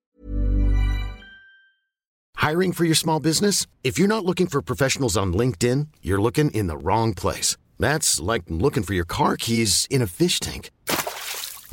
Hiring for your small business? If you're not looking for professionals on LinkedIn, you're looking in the wrong place. That's like looking for your car keys in a fish tank.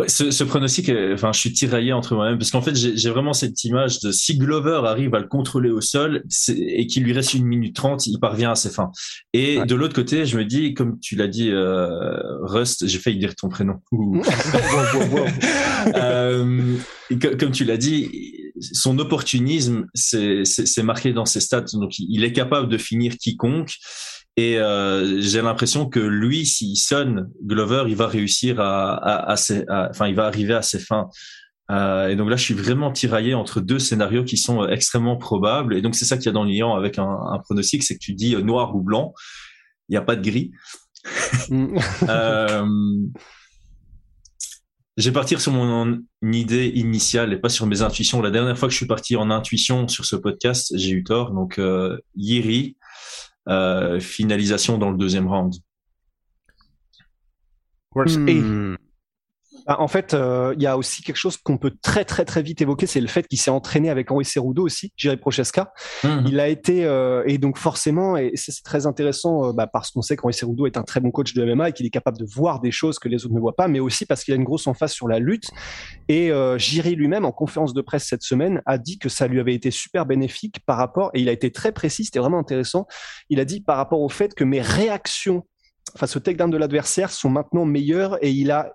Ouais, ce, ce, pronostic, euh, enfin, je suis tiraillé entre moi-même parce qu'en fait, j'ai vraiment cette image de si Glover arrive à le contrôler au sol et qu'il lui reste une minute trente, il parvient à ses fins. Et ouais. de l'autre côté, je me dis, comme tu l'as dit, euh, Rust, j'ai failli dire ton prénom. euh, comme tu l'as dit, son opportunisme, c'est marqué dans ses stats. Donc, il est capable de finir quiconque. Et euh, j'ai l'impression que lui, s'il sonne Glover, il va réussir à, à, à, enfin, il va arriver à ses fins. Euh, et donc là, je suis vraiment tiraillé entre deux scénarios qui sont extrêmement probables. Et donc c'est ça qu'il y a dans l'Iran avec un, un, pronostic, c'est que tu dis noir ou blanc, il n'y a pas de gris. Mm. euh, je vais partir sur mon idée initiale et pas sur mes intuitions. La dernière fois que je suis parti en intuition sur ce podcast, j'ai eu tort. Donc euh, Yiri, euh, finalisation dans le deuxième round. Hmm. En fait, euh, il y a aussi quelque chose qu'on peut très très très vite évoquer, c'est le fait qu'il s'est entraîné avec Henri Cerudo aussi, Jiri Prochaska. Mhm. Il a été euh, et donc forcément, et c'est c'est très intéressant euh, bah, parce qu'on sait qu'Henri Cerudo est un très bon coach de MMA et qu'il est capable de voir des choses que les autres ne voient pas, mais aussi parce qu'il a une grosse emphase sur la lutte. Et Jiri lui-même, en conférence de presse cette semaine, a dit que ça lui avait été super bénéfique par rapport, et il a été très précis, c'était vraiment intéressant. Il a dit par rapport au fait que mes réactions face au takedown de l'adversaire sont maintenant meilleures et il a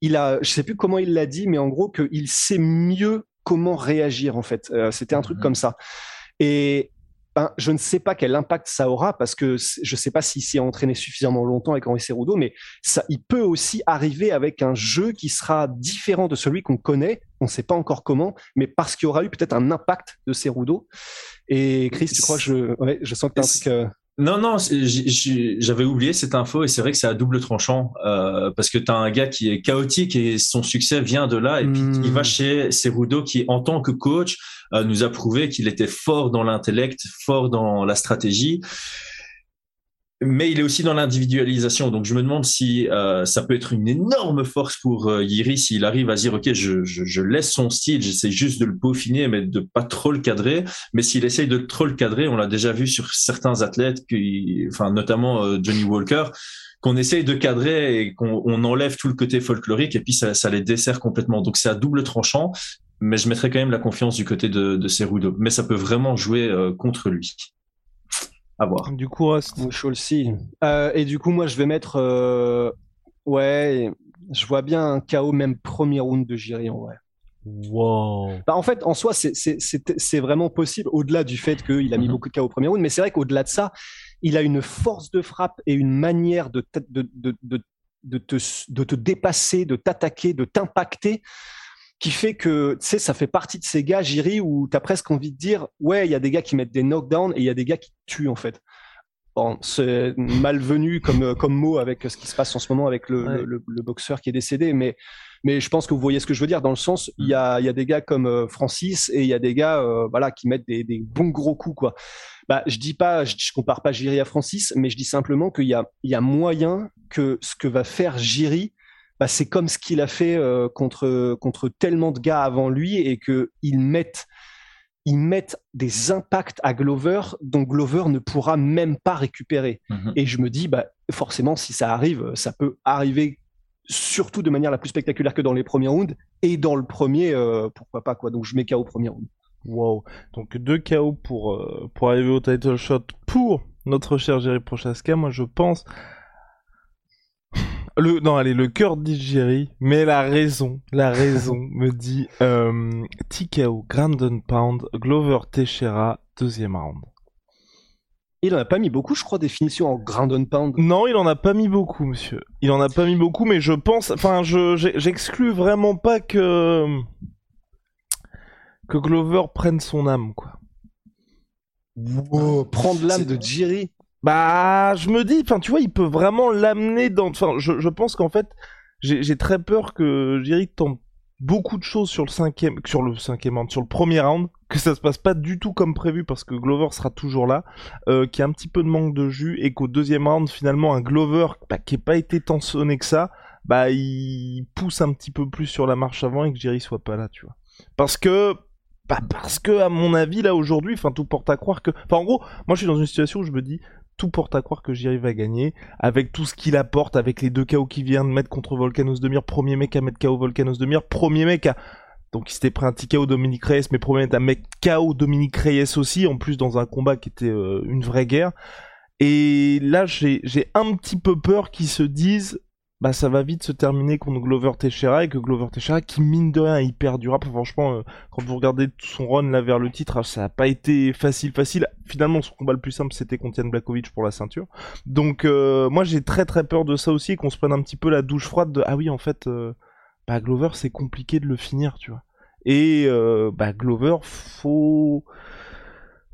il a, je sais plus comment il l'a dit, mais en gros qu'il sait mieux comment réagir en fait. Euh, C'était un truc Mhm. comme ça. Et ben, je ne sais pas quel impact ça aura parce que je ne sais pas s'il s'y est entraîné suffisamment longtemps avec Henri Cerudo, mais ça, il peut aussi arriver avec un jeu qui sera différent de celui qu'on connaît. On ne sait pas encore comment, mais parce qu'il y aura eu peut-être un impact de Cerudo. Et Chris, tu crois que je, ouais, je sens que tu as un truc. euh, Non, non, j'avais oublié cette info et c'est vrai que c'est à double tranchant euh, parce que tu as un gars qui est chaotique et son succès vient de là et puis Hmm. il va chez Cerudo qui, en tant que coach, euh, nous a prouvé qu'il était fort dans l'intellect, fort dans la stratégie. Mais il est aussi dans l'individualisation, donc je me demande si euh, ça peut être une énorme force pour euh, Yiri s'il arrive à dire ok, je, je, je laisse son style, j'essaie juste de le peaufiner, mais de pas trop le cadrer. Mais s'il essaye de trop le cadrer, on l'a déjà vu sur certains athlètes, qui, enfin notamment euh, Johnny Walker, qu'on essaye de cadrer et qu'on on enlève tout le côté folklorique et puis ça, ça les dessert complètement. Donc c'est à double tranchant, mais je mettrais quand même la confiance du côté de, de Cerudo. Mais ça peut vraiment jouer euh, contre lui. À voir. Du coup, see. Euh, et du coup, moi, je vais mettre. euh, Ouais, je vois bien un KO, même premier round de Jiri en vrai. Wow. Bah, en fait, en soi, c'est- c'est c'est- c'est vraiment possible, au-delà du fait qu'il a mis Mhm. beaucoup de KO au premier round, mais c'est vrai qu'au-delà de ça, il a une force de frappe et une manière de, de, de, de, de te, de te dépasser, de t'attaquer, de t'impacter, qui fait que, tu sais, ça fait partie de ces gars, Jiri, où tu as presque envie de dire, ouais, il y a des gars qui mettent des knockdowns et il y a des gars qui tuent, en fait. Bon, c'est malvenu comme, comme mot avec ce qui se passe en ce moment avec le, Ouais. le, le- le boxeur qui est décédé, mais, mais je pense que vous voyez ce que je veux dire, dans le sens, il y a, il y a des gars comme euh, Francis et il y a des gars euh, voilà, qui mettent des, des bons gros coups. Quoi. Bah, je dis pas, je, je compare pas Jiri à Francis, mais je dis simplement qu'il y a, il y a moyen que ce que va faire Jiri, bah, c'est comme ce qu'il a fait euh, contre, contre tellement de gars avant lui et qu'ils mettent, ils mettent des impacts à Glover dont Glover ne pourra même pas récupérer. Mhm. Et je me dis, bah, forcément, si ça arrive, ça peut arriver surtout de manière la plus spectaculaire que dans les premiers rounds et dans le premier, euh, pourquoi pas quoi. Donc je mets KO au premier round. Wow. Donc deux KO pour, euh, pour arriver au title shot pour notre cher Jerry Prochaska. Moi, je pense. Le, non, allez, le cœur dit Jerry, mais la raison, la raison me dit euh, TKO, Grand and Pound, Glover Teixeira, deuxième round. Il en a pas mis beaucoup, je crois, des finitions en ground and pound. Non, il en a pas mis beaucoup, monsieur. Il en a pas mis beaucoup, mais je pense, enfin, je j'exclus vraiment pas que que Glover prenne son âme, quoi. Wow, prendre l'âme de Jiri. Bah, je me dis, enfin, tu vois, il peut vraiment l'amener dans. Enfin, je, je pense qu'en fait, j'ai très peur que Jerry tente beaucoup de choses sur le cinquième, sur le cinquième round, sur le premier round, que ça se passe pas du tout comme prévu parce que Glover sera toujours là, euh, qu'il y a un petit peu de manque de jus et qu'au deuxième round, finalement, un Glover bah, qui ait pas été tant sonné que ça, bah, il pousse un petit peu plus sur la marche avant et que Jerry soit pas là, tu vois. Parce que bah parce que à mon avis là aujourd'hui, enfin tout porte à croire que, enfin en gros, moi je suis dans une situation où je me dis tout porte à croire que Jerry va gagner avec tout ce qu'il apporte, avec les deux KO qu'il vient de mettre contre Volcanos Demir, premier mec à mettre KO Volcanos Demir, premier mec à donc il s'était pris un petit KO Dominique Reyes, mais premier mec à mettre KO Dominique Reyes aussi, en plus dans un combat qui était euh, une vraie guerre. Et là j'ai j'ai un petit peu peur qu'ils se disent bah ça va vite se terminer contre Glover Teixeira et que Glover Teixeira qui mine de rien est hyper durable franchement euh, quand vous regardez son run là vers le titre ça a pas été facile facile. Finalement son combat le plus simple c'était contre Blakovic pour la ceinture. Donc euh, moi j'ai très très peur de ça aussi et qu'on se prenne un petit peu la douche froide de ah oui en fait euh, bah Glover c'est compliqué de le finir tu vois. Et euh, bah Glover faut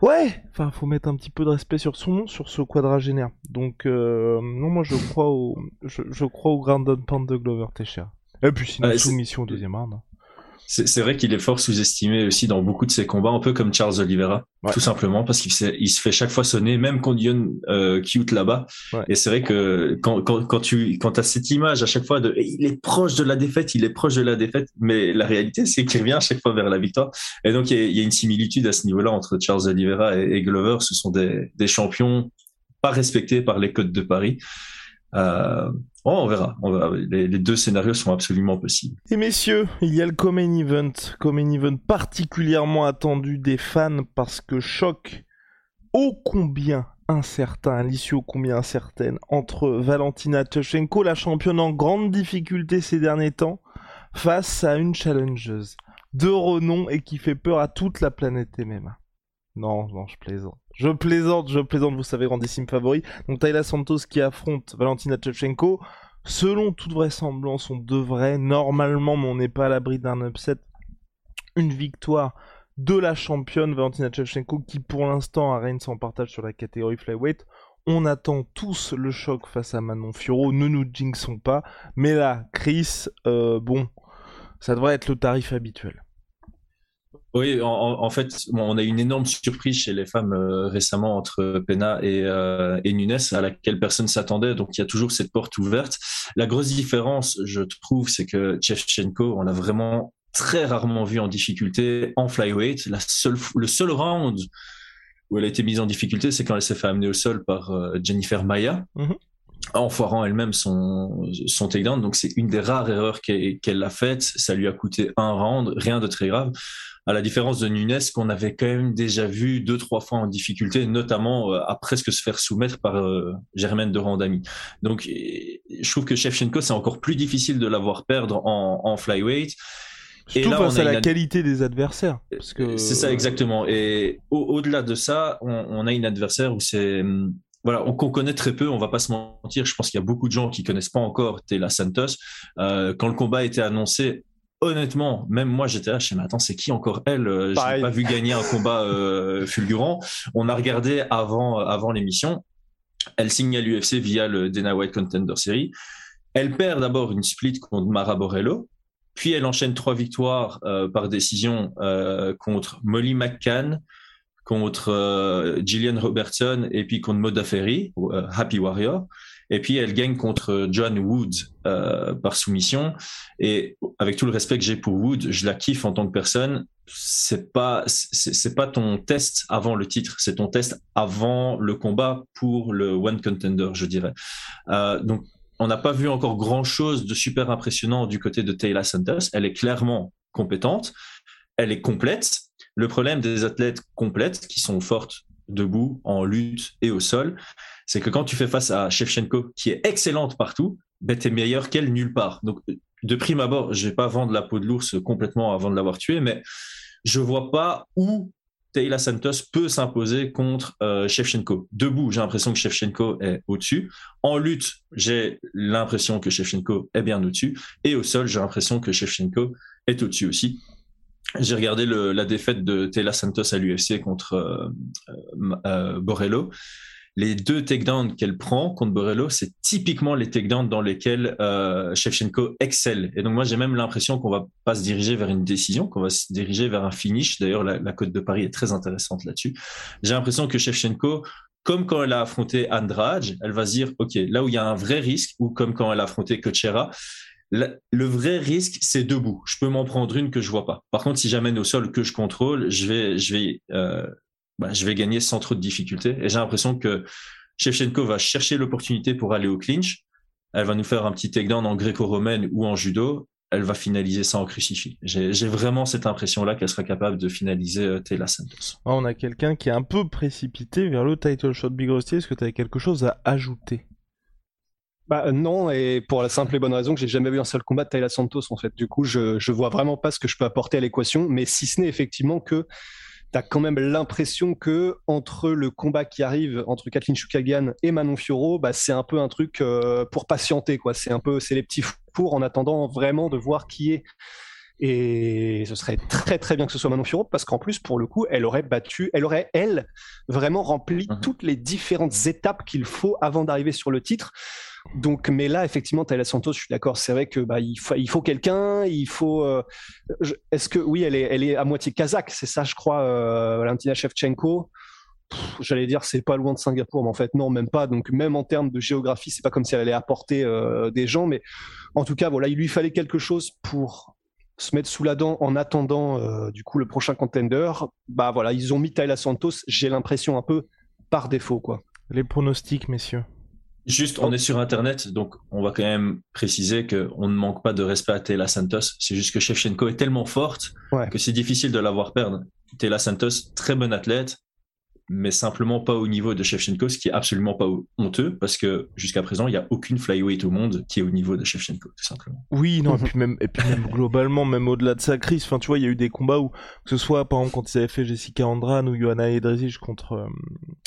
Ouais, enfin, faut mettre un petit peu de respect sur son nom, sur ce quadragénaire. Donc, euh, non, moi, je crois au, je, je crois au Grand Pound de Glover Teixeira. Et puis, sinon, c'est- soumission au deuxième round. C'est vrai qu'il est fort sous-estimé aussi dans beaucoup de ses combats, un peu comme Charles Oliveira, tout simplement parce qu'il il se fait chaque fois sonner, même quand Dion euh, cute là-bas. Et c'est vrai que quand, quand, quand tu quand as cette image à chaque fois de il est proche de la défaite, il est proche de la défaite, mais la réalité c'est qu'il revient à chaque fois vers la victoire. Et donc il y a, une similitude à ce niveau-là entre Charles Oliveira et, Glover. Ce sont des, des champions pas respectés par les codes de Paris. Euh, Oh, on verra. Les, deux scénarios sont absolument possibles. Et messieurs, il y a le Common Event. Common Event particulièrement attendu des fans parce que choc ô combien incertain, l'issue ô combien incertaine entre Valentina Tchechenko, la championne en grande difficulté ces derniers temps, face à une challengeuse de renom et qui fait peur à toute la planète MMA. Non, non, je plaisante. Je plaisante, je plaisante, vous savez, grandissime favori. Donc Tayla Santos qui affronte Valentina Shevchenko. Selon toute vraisemblance, on devrait, normalement, mais on n'est pas à l'abri d'un upset, une victoire de la championne Valentina Shevchenko qui pour l'instant a rien sans partage sur la catégorie flyweight. On attend tous le choc face à Manon Fioro, ne nous jinxons pas. Mais là, Chris, euh, bon, ça devrait être le tarif habituel. Oui, en, fait, on a eu une énorme surprise chez les femmes euh, récemment entre Pena et, euh, et Nunes, à laquelle personne s'attendait. Donc, il y a toujours cette porte ouverte. La grosse différence, je trouve, c'est que Chevchenko, on l'a vraiment très rarement vu en difficulté en flyweight. La seule, le seul round où elle a été mise en difficulté, c'est quand elle s'est fait amener au sol par euh, Jennifer Maya. Mm-hmm. en foirant elle-même son, son takedown. Donc c'est une des rares erreurs qu'elle a faites. Ça lui a coûté un round, rien de très grave à la différence de Nunes qu'on avait quand même déjà vu deux trois fois en difficulté, notamment euh, à presque se faire soumettre par euh, Germaine de Randami. Donc je trouve que Shevchenko c'est encore plus difficile de l'avoir perdre en, en flyweight. Surtout et là, face à la qualité des adversaires. Que... C'est ça exactement. Et au-delà de ça, on, on, a une adversaire où c'est voilà, qu'on connaît très peu, on va pas se mentir. Je pense qu'il y a beaucoup de gens qui connaissent pas encore Taylor Santos. Euh, quand le combat a été annoncé, honnêtement, même moi j'étais là, je me attends, c'est qui encore elle euh, Je n'ai pas vu gagner un combat euh, fulgurant. On a regardé avant, avant l'émission. Elle signe à l'UFC via le Dana White Contender Series. Elle perd d'abord une split contre Mara Borello, puis elle enchaîne trois victoires euh, par décision contre Molly McCann, contre Gillian Robertson et puis contre Moda Ferry, Happy Warrior. Et puis elle gagne contre John Wood euh, par soumission. Et avec tout le respect que j'ai pour Wood, je la kiffe en tant que personne. C'est pas c'est pas ton test avant le titre, c'est ton test avant le combat pour le one contender, je dirais. Euh, donc on n'a pas vu encore grand chose de super impressionnant du côté de Taylor Santos. Elle est clairement compétente, elle est complète. Le problème des athlètes complètes qui sont fortes debout, en lutte et au sol, c'est que quand tu fais face à Shevchenko, qui est excellente partout, ben, tu es meilleur qu'elle nulle part. Donc, de prime abord, je vais pas vendre la peau de l'ours complètement avant de l'avoir tué, mais je vois pas où Taylor Santos peut s'imposer contre euh, Shevchenko. Debout, j'ai l'impression que Shevchenko est au-dessus. En lutte, j'ai l'impression que Shevchenko est bien au-dessus. Et au sol, j'ai l'impression que Shevchenko est au-dessus aussi. J'ai regardé la défaite de Taylor Santos à l'UFC contre euh, euh, Borello les deux takedowns qu'elle prend contre Borello, c'est typiquement les takedowns dans lesquels euh, Shevchenko excelle. Et donc moi j'ai même l'impression qu'on va pas se diriger vers une décision, qu'on va se diriger vers un finish. D'ailleurs la, la Côte de Paris est très intéressante là-dessus. J'ai l'impression que Shevchenko comme quand elle a affronté Andrade, elle va se dire, OK, là où il y a un vrai risque, ou comme quand elle a affronté Cochera, le vrai risque, c'est debout. Je peux m'en prendre une que je vois pas. Par contre, si j'amène au sol que je contrôle, je vais, je vais euh, bah, je vais gagner sans trop de difficultés. Et j'ai l'impression que Shevchenko va chercher l'opportunité pour aller au clinch. Elle va nous faire un petit takedown en gréco-romaine ou en judo. Elle va finaliser ça en crucifix. J'ai vraiment cette impression-là qu'elle sera capable de finaliser euh, Taylor Santos. Ah, on a quelqu'un qui est un peu précipité vers le title shot Big Rusty. Est-ce que tu as quelque chose à ajouter? Bah non, et pour la simple et bonne raison que j'ai jamais vu un seul combat de Taylor Santos en fait. Du coup, je, je vois vraiment pas ce que je peux apporter à l'équation, mais si ce n'est effectivement que tu as quand même l'impression que entre le combat qui arrive entre Kathleen Chukagan et Manon Fioro, bah, c'est un peu un truc euh, pour patienter quoi. C'est un peu c'est les petits fours en attendant vraiment de voir qui est. Et ce serait très très bien que ce soit Manon Fioro parce qu'en plus pour le coup elle aurait battu, elle aurait elle vraiment rempli mhm. toutes les différentes étapes qu'il faut avant d'arriver sur le titre. Donc, mais là, effectivement, Taylor Santos, je suis d'accord. C'est vrai que bah, il faut, quelqu'un. Il faut. Euh, est-ce que oui, elle est, elle est à moitié kazakh, c'est ça, je crois, euh, Valentina Shevchenko? J'allais dire c'est pas loin de Singapour, mais en fait non, même pas. Donc même en termes de géographie, c'est pas comme si elle allait apporter euh, des gens, mais en tout cas voilà, il lui fallait quelque chose pour se mettre sous la dent en attendant du coup le prochain contender. Bah voilà, ils ont mis Taylor Santos. J'ai l'impression un peu par défaut quoi. Les pronostics, messieurs. Juste, on est sur Internet, donc on va quand même préciser qu'on ne manque pas de respect à Taylor Santos. C'est juste que Shevchenko est tellement forte que c'est difficile de la voir perdre. Taylor Santos, très bon athlète, mais simplement pas au niveau de Shevchenko, ce qui est absolument pas honteux, parce que jusqu'à présent, il n'y a aucune flyweight au monde qui est au niveau de Shevchenko, tout simplement. Oui, non, et puis même, et puis même globalement, même au-delà de sa crise, enfin, tu vois, il y a eu des combats où, que ce soit, par exemple, quand ils avaient fait Jessica Andran ou Johanna Edrisic contre, euh,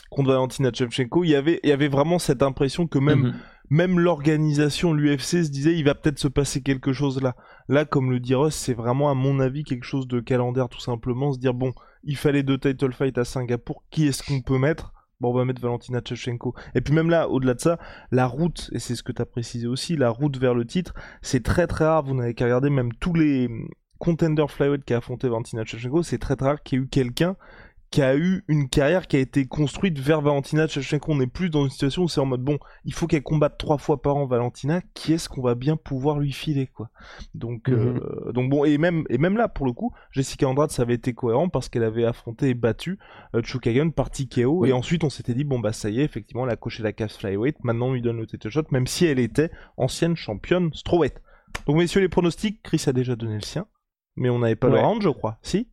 contre Valentina Shevchenko, il y avait, il y avait vraiment cette impression que même, mhm. même l'organisation, l'UFC se disait, il va peut-être se passer quelque chose là. Là, comme le dit Ross, c'est vraiment, à mon avis, quelque chose de calendaire, tout simplement, se dire, bon, il fallait deux title fights à Singapour, qui est-ce qu'on peut mettre? Bon, on va mettre Valentina Tchevchenko. Et puis même là, au-delà de ça, la route, et c'est ce que tu as précisé aussi, la route vers le titre, c'est très très rare. Vous n'avez qu'à regarder même tous les contenders flyweight qui a affronté Valentina Tchevchenko, c'est très très rare qu'il y ait eu quelqu'un qui a eu une carrière qui a été construite vers Valentina Tchevchenko. On n'est plus dans une situation où c'est en mode bon, il faut qu'elle combatte trois fois par an Valentina. Qui est-ce qu'on va bien pouvoir lui filer quoi? Donc mhm. euh, donc bon et même et même là pour le coup, Jessica Andrade ça avait été cohérent parce qu'elle avait affronté et battu euh, Chukagan par TKO et ensuite on s'était dit bon bah ça y est effectivement elle a coché la case flyweight. Maintenant on lui donne le title shot même si elle était ancienne championne strawweight. Donc messieurs les pronostics, Chris a déjà donné le sien, mais on n'avait pas le round je crois. Si?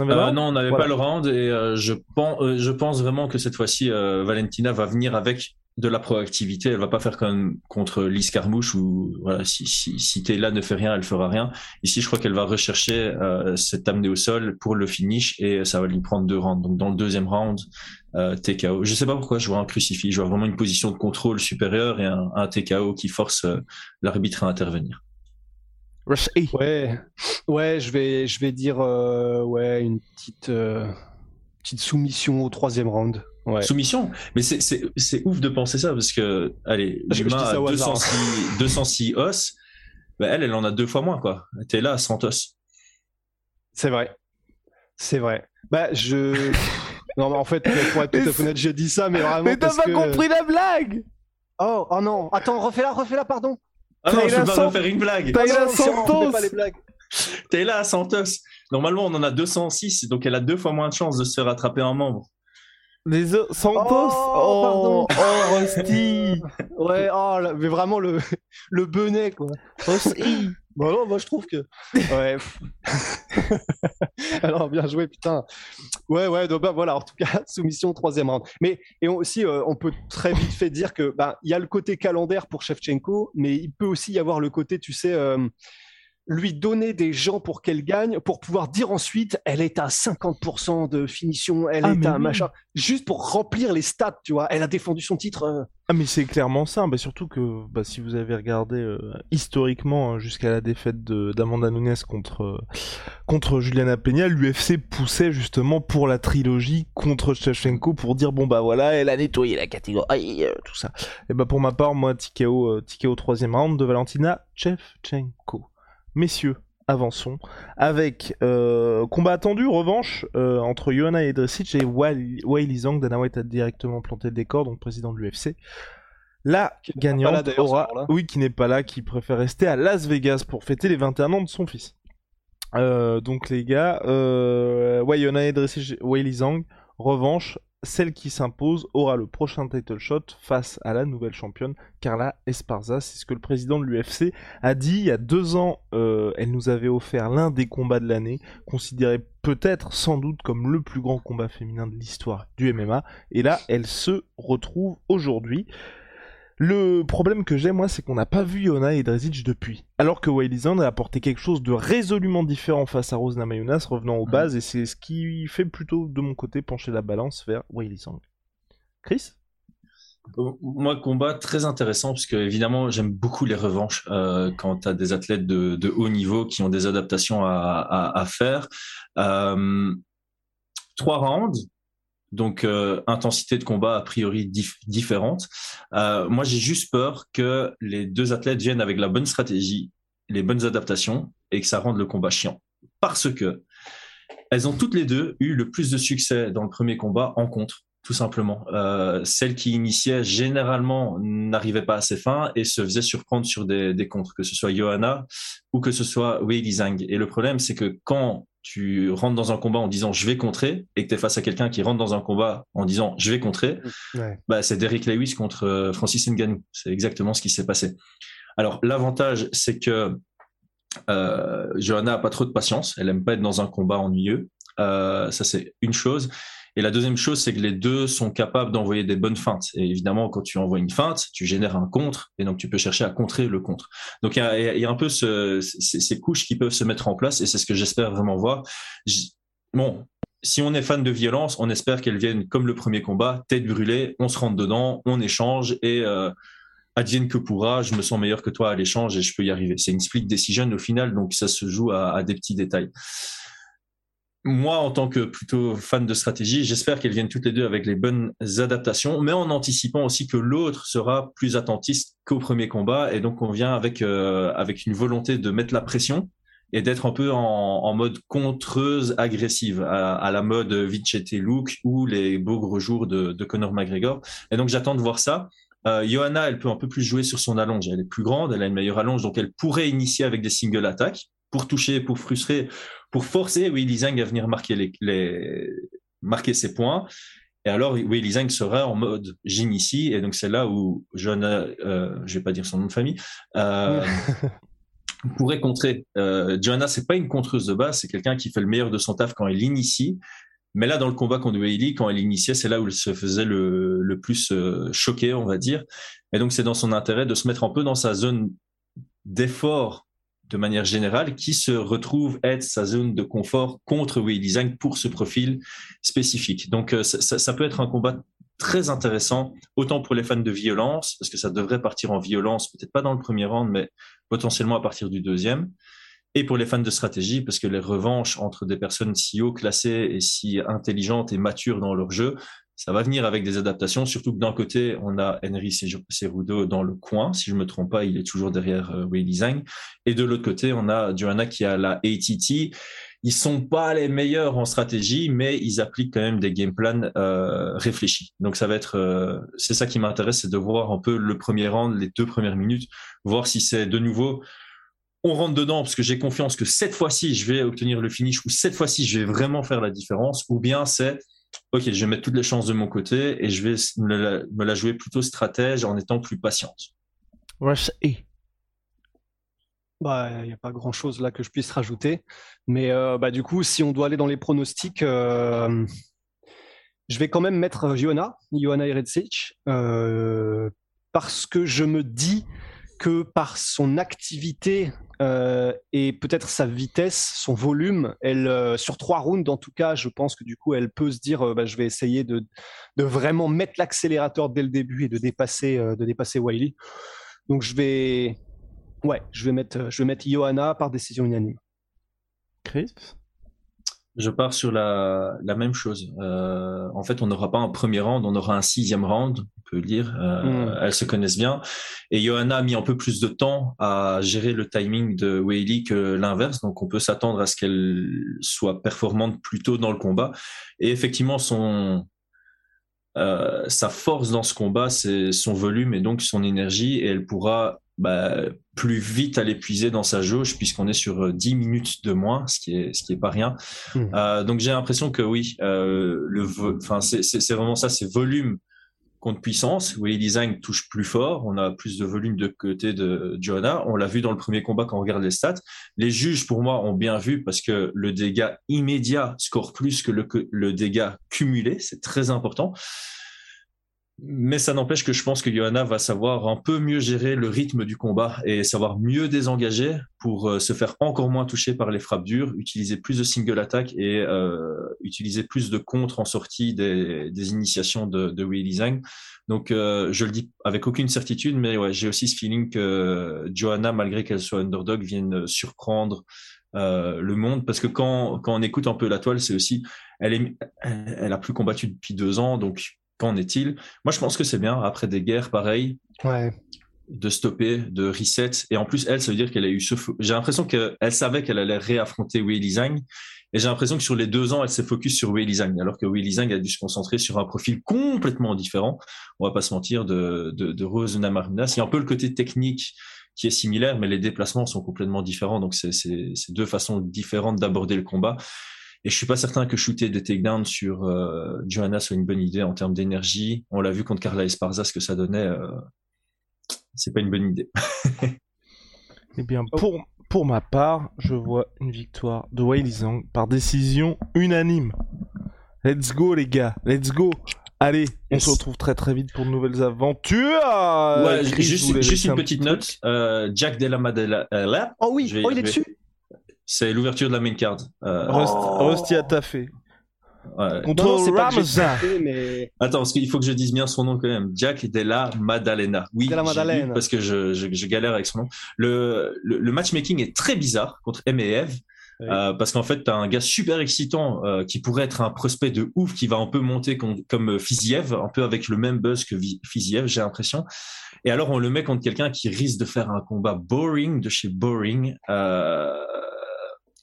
Euh, non, on n'avait pas le round et euh, je, pense, euh, je pense vraiment que cette fois-ci, Valentina va venir avec de la proactivité. Elle va pas faire comme contre Lise Carmouche où voilà, si, si, si Taylor ne fait rien, elle fera rien. Ici, je crois qu'elle va rechercher cette amenée au sol pour le finish et ça va lui prendre deux rounds. Donc dans le deuxième round, TKO. Je sais pas pourquoi je vois un crucifix. Je vois vraiment une position de contrôle supérieure et un, un TKO qui force l'arbitre à intervenir. Ouais, ouais, je vais, je vais dire euh, ouais une petite, euh, petite soumission au troisième round. Ouais. Soumission, mais c'est ouf de penser ça parce que allez, l'humain a 206, 206 os, bah, elle, elle en a deux fois moins quoi. T'es là à 100 os. C'est vrai, c'est vrai. Bah je. non, mais en fait, pour être tout à fait honnête, j'ai dit ça, mais vraiment. Mais t'as pas compris la blague Oh, oh non, attends, refais-la, refais-la, pardon. Ah non, je peux pas faire une blague. Taylor Santos. Taylor Santos. Normalement, on en a 206, donc elle a deux fois moins de chances de se faire attraper un membre. Les Santos? Oh, oh, oh Rusty Ouais, oh, mais vraiment le, le benet, quoi. Rusty Bon, non, moi je trouve que. Ouais. Alors, bien joué, putain. Ouais, ouais, donc bah, voilà, en tout cas, soumission troisième round. Mais et aussi, euh, on peut très vite fait dire que bah, il y a le côté calendaire pour Shevchenko, mais il peut aussi y avoir le côté, tu sais, euh, lui donner des gens pour qu'elle gagne, pour pouvoir dire ensuite, elle est à 50% de finition, elle ah, est à machin, juste pour remplir les stats, tu vois. Elle a défendu son titre. Euh. Ah mais c'est clairement ça, bah, surtout que bah, si vous avez regardé euh, historiquement hein, jusqu'à la défaite d'Amanda Nunes contre euh, contre Juliana Peña, l'UFC poussait justement pour la trilogie contre Shevchenko pour dire bon bah voilà, elle a nettoyé la catégorie, tout ça. Et bah pour ma part, moi TKO TKO troisième round de Valentina Shevchenko messieurs, avançons avec euh, combat attendu, revanche euh, entre Johanna Edrisic et Wiley Zhang. Dana White a directement planté le décor, donc président de l'UFC. La gagnante aura, oui, qui n'est pas là, qui préfère rester à Las Vegas pour fêter les 21 ans de son fils. Euh, donc les gars, euh, Johanna Edrisic, Wiley Zhang, revanche, celle qui s'impose aura le prochain title shot face à la nouvelle championne Carla Esparza. C'est ce que le président de l'UFC a dit il y a deux ans. Euh, elle nous avait offert l'un des combats de l'année, considéré peut-être sans doute comme le plus grand combat féminin de l'histoire du MMA. Et là, elle se retrouve aujourd'hui. Le problème que j'ai, moi, c'est qu'on n'a pas vu Yona et Drezic depuis. Alors que Wiley a apporté quelque chose de résolument différent face à Rose Namajunas, revenant aux bases, et c'est ce qui fait plutôt, de mon côté, pencher la balance vers Wiley Chris? Moi, combat très intéressant parce que évidemment, j'aime beaucoup les revanches euh, quand tu as des athlètes de, haut niveau qui ont des adaptations à, faire. Euh, trois rounds, donc intensité de combat a priori différente. moi, j'ai juste peur que les deux athlètes viennent avec la bonne stratégie, les bonnes adaptations et que ça rende le combat chiant. Parce que elles ont toutes les deux eu le plus de succès dans le premier combat en contre, tout simplement. Euh, celle qui initiait généralement n'arrivait pas à ses fins et se faisait surprendre sur des, des contres, que ce soit Johanna ou que ce soit Wei Zhang. Et le problème, c'est que quand tu rentres dans un combat en disant je vais contrer et que tu es face à quelqu'un qui rentre dans un combat en disant je vais contrer, bah, c'est Derrick Lewis contre euh, Francis Ngannou. C'est exactement ce qui s'est passé. Alors l'avantage, c'est que euh, Johanna a pas trop de patience. Elle aime pas être dans un combat ennuyeux. Euh, ça, c'est une chose. Et la deuxième chose, c'est que les deux sont capables d'envoyer des bonnes feintes. Et évidemment, quand tu envoies une feinte, tu génères un contre, et donc tu peux chercher à contrer le contre. Donc il y a, un peu ce, ces, couches qui peuvent se mettre en place, et c'est ce que j'espère vraiment voir. bon, si on est fan de violence, on espère qu'elles viennent comme le premier combat, tête brûlée, on se rentre dedans, on échange, et euh, advienne que pourra, je me sens meilleur que toi à l'échange et je peux y arriver. C'est une split decision au final, donc ça se joue à, des petits détails. Moi, en tant que plutôt fan de stratégie, j'espère qu'elles viennent toutes les deux avec les bonnes adaptations, mais en anticipant aussi que l'autre sera plus attentiste qu'au premier combat, et donc on vient avec euh, avec une volonté de mettre la pression et d'être un peu en, mode contreuse agressive, à, la mode Vichete Luke ou les beaux gros jours de, de Conor McGregor. Et donc j'attends de voir ça. Euh, Johanna, elle peut un peu plus jouer sur son allonge. Elle est plus grande, elle a une meilleure allonge, donc elle pourrait initier avec des single attaques pour toucher, pour frustrer, pour forcer Willy Zhang à venir marquer les, les marquer ses points. Et alors, Willy Zhang sera en mode j'initie, et donc c'est là où Johanna, euh, je vais pas dire son nom de famille, euh, pourrait contrer. Euh, Johanna, c'est pas une contreuse de base, c'est quelqu'un qui fait le meilleur de son taf quand elle initie, mais là, dans le combat contre Weili, quand elle initiait, c'est là où elle se faisait le, le plus euh, choquer, on va dire. Et donc, c'est dans son intérêt de se mettre un peu dans sa zone d'effort de manière générale, qui se retrouve être sa zone de confort contre Weili Zhang pour ce profil spécifique. Donc, euh, ça, ça, peut être un combat très intéressant, autant pour les fans de violence, parce que ça devrait partir en violence, peut-être pas dans le premier round, mais potentiellement à partir du deuxième et pour les fans de stratégie, parce que les revanches entre des personnes si haut classées et si intelligentes et matures dans leur jeu, ça va venir avec des adaptations, surtout que d'un côté, on a Henry Cerudo dans le coin, si je me trompe pas, il est toujours derrière euh, Wei Zhang, et de l'autre côté, on a Johanna qui a la ATT, ils sont pas les meilleurs en stratégie, mais ils appliquent quand même des game plans euh, réfléchis. Donc ça va être, euh, c'est ça qui m'intéresse, c'est de voir un peu le premier round, les deux premières minutes, voir si c'est de nouveau on rentre dedans parce que j'ai confiance que cette fois-ci, je vais obtenir le finish ou cette fois-ci, je vais vraiment faire la différence, ou bien c'est, OK, je vais mettre toutes les chances de mon côté et je vais me la, jouer plutôt stratège en étant plus patiente. Rush et bah, il n'y a pas grand chose là que je puisse rajouter. Mais euh, bah, du coup, si on doit aller dans les pronostics, euh, je vais quand même mettre Johanna, Johanna Eredzic, euh, parce que je me dis que par son activité euh, et peut-être sa vitesse, son volume, elle, euh, sur trois rounds en tout cas, je pense que du coup, elle peut se dire, euh, bah, je vais essayer de, vraiment mettre l'accélérateur dès le début et de dépasser, de dépasser Wiley. Donc je vais, ouais, je vais mettre, je vais mettre Johanna par décision unanime. Chris? Je pars sur la, la même chose. Euh, en fait, on n'aura pas un premier round, on aura un sixième round, on peut le dire. Euh, hmm. Elles se connaissent bien. Et Johanna a mis un peu plus de temps à gérer le timing de Weili que l'inverse. Donc, on peut s'attendre à ce qu'elle soit performante plus tôt dans le combat. Et effectivement, son, euh, sa force dans ce combat, c'est son volume et donc son énergie. Et elle pourra bah, plus vite à l'épuiser dans sa jauge puisqu'on est sur 10 euh, minutes de moins, ce qui est ce qui est pas rien. Hmm. Euh, donc j'ai l'impression que oui, euh, le enfin c'est vraiment ça, c'est volume contre puissance. Oui, design touche plus fort, on a plus de volume de côté de Johanna. On l'a vu dans le premier combat quand on regarde les stats. Les juges pour moi ont bien vu parce que le dégât immédiat score plus que le, le dégât cumulé, c'est très important. Mais ça n'empêche que je pense que Johanna va savoir un peu mieux gérer le rythme du combat et savoir mieux désengager pour euh, se faire encore moins toucher par les frappes dures, utiliser plus de single attack et euh, utiliser plus de contre en sortie des, des initiations de, de Wei. Donc euh, je le dis avec aucune certitude, mais ouais, j'ai aussi ce feeling que Johanna, malgré qu'elle soit underdog, vienne surprendre le monde parce que quand, quand on écoute un peu la toile, c'est aussi elle est elle a plus combattu depuis deux ans, donc qu'en est-il? Moi, je pense que c'est bien après des guerres pareilles. Ouais de stopper, de reset. Et en plus, elle, ça veut dire qu'elle a eu ce. J'ai l'impression qu'elle savait qu'elle allait réaffronter Wei Zhang. Et j'ai l'impression que sur les deux ans, elle s'est focus sur Wei Zhang, alors que Wei Zhang a dû se concentrer sur un profil complètement différent. On va pas se mentir de, de, de Rose Namarunas. Il y a un peu le côté technique qui est similaire, mais les déplacements sont complètement différents. Donc, c'est deux façons différentes d'aborder le combat. Et je suis pas certain que shooter des takedowns sur euh, Johanna soit une bonne idée en termes d'énergie. On l'a vu contre Carla Esparza, ce que ça donnait. Euh, c'est pas une bonne idée. eh bien, pour, pour ma part, je vois une victoire de Wei Zhang par décision unanime. Let's go les gars, let's go. Allez, on se retrouve très très vite pour de nouvelles aventures. Ouais, juste, juste une petite note. Euh, Jack Della Madela. Euh, oh oui, oh, il est dessus. C'est l'ouverture de la main card. Euh... Rusty, a taffé. Contre Ramza. Mais... Attends, parce qu'il faut que je dise bien son nom quand même. Jack Della Maddalena. Oui, Maddalena. parce que je, je, galère avec son nom. Le, le, matchmaking est très bizarre contre M et Eve. Euh, parce qu'en fait, tu as un gars super excitant euh, qui pourrait être un prospect de ouf qui va un peu monter comme, comme Fiziev, un peu avec le même buzz que Fiziev, j'ai l'impression. Et alors, on le met contre quelqu'un qui risque de faire un combat boring de chez boring, euh,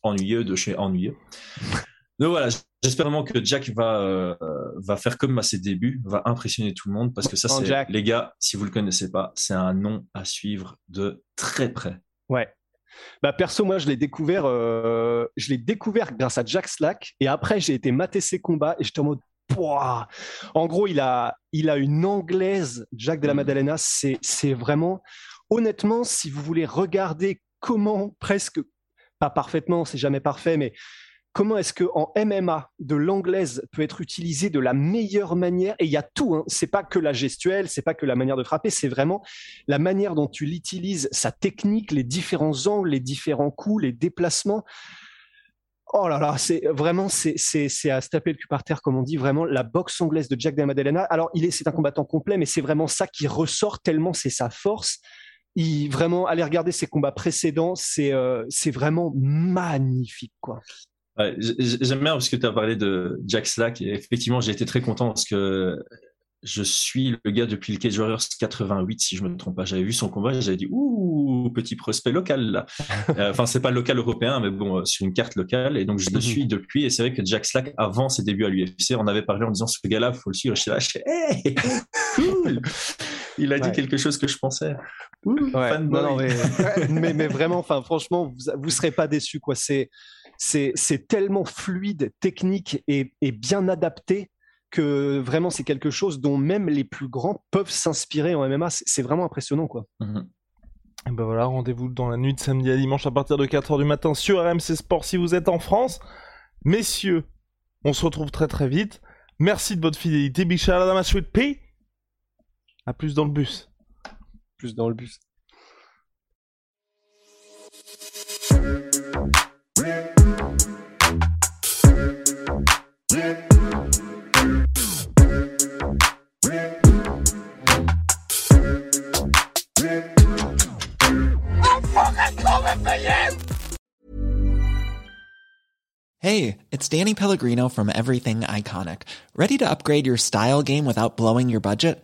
ennuyeux de chez ennuyeux. Donc voilà, j'espère vraiment que Jack va, euh, va faire comme à ses débuts, va impressionner tout le monde parce que ça, c'est, les gars, si vous le connaissez pas, c'est un nom à suivre de très près. Ouais. Bah perso, moi, je l'ai découvert, euh, je l'ai découvert grâce à Jack Slack et après, j'ai été mater ses combats et j'étais en mode, Pouah en gros, il a, il a une anglaise, Jack de la mm. Maddalena, c'est, c'est vraiment, honnêtement, si vous voulez regarder comment presque, pas parfaitement, c'est jamais parfait, mais comment est-ce que en MMA de l'anglaise peut être utilisée de la meilleure manière? Et il y a tout hein. c'est pas que la gestuelle c'est pas que la manière de frapper c'est vraiment la manière dont tu l'utilises sa technique les différents angles les différents coups les déplacements Oh là là, c'est vraiment c'est à se taper le cul par terre comme on dit vraiment la boxe anglaise de Jack Della Alors il est c'est un combattant complet mais c'est vraiment ça qui ressort tellement c'est sa force. Il vraiment aller regarder ses combats précédents, c'est euh, vraiment magnifique quoi. J'aime bien parce que tu as parlé de Jack Slack et effectivement j'ai été très content parce que je suis le gars depuis le Cage Warriors 88 si je me trompe pas. J'avais vu son combat, j'avais dit ouh petit prospect local là. Euh, enfin c'est pas local européen mais bon euh, sur une carte locale et donc je le mhm. suis depuis et c'est vrai que Jack Slack avant ses débuts à l'UFC on avait parlé en disant ce gars-là faut le suivre. Je suis là, je hey, cool. Il a dit quelque chose que je pensais. mais, mais, vraiment, enfin franchement vous vous serez pas déçus quoi. C'est c'est tellement fluide, technique et, bien adapté que vraiment c'est quelque chose dont même les plus grands peuvent s'inspirer en MMA. C'est vraiment impressionnant quoi. Mhm. Et ben voilà, rendez-vous dans la nuit de samedi à dimanche à partir de 4h du matin sur RMC Sport si vous êtes en France. Messieurs, on se retrouve très très vite. Merci de votre fidélité. Big shout out à Sweet P. À plus dans le bus. Plus dans le bus. Hey, it's Danny Pellegrino from Everything Iconic. Ready to upgrade your style game without blowing your budget?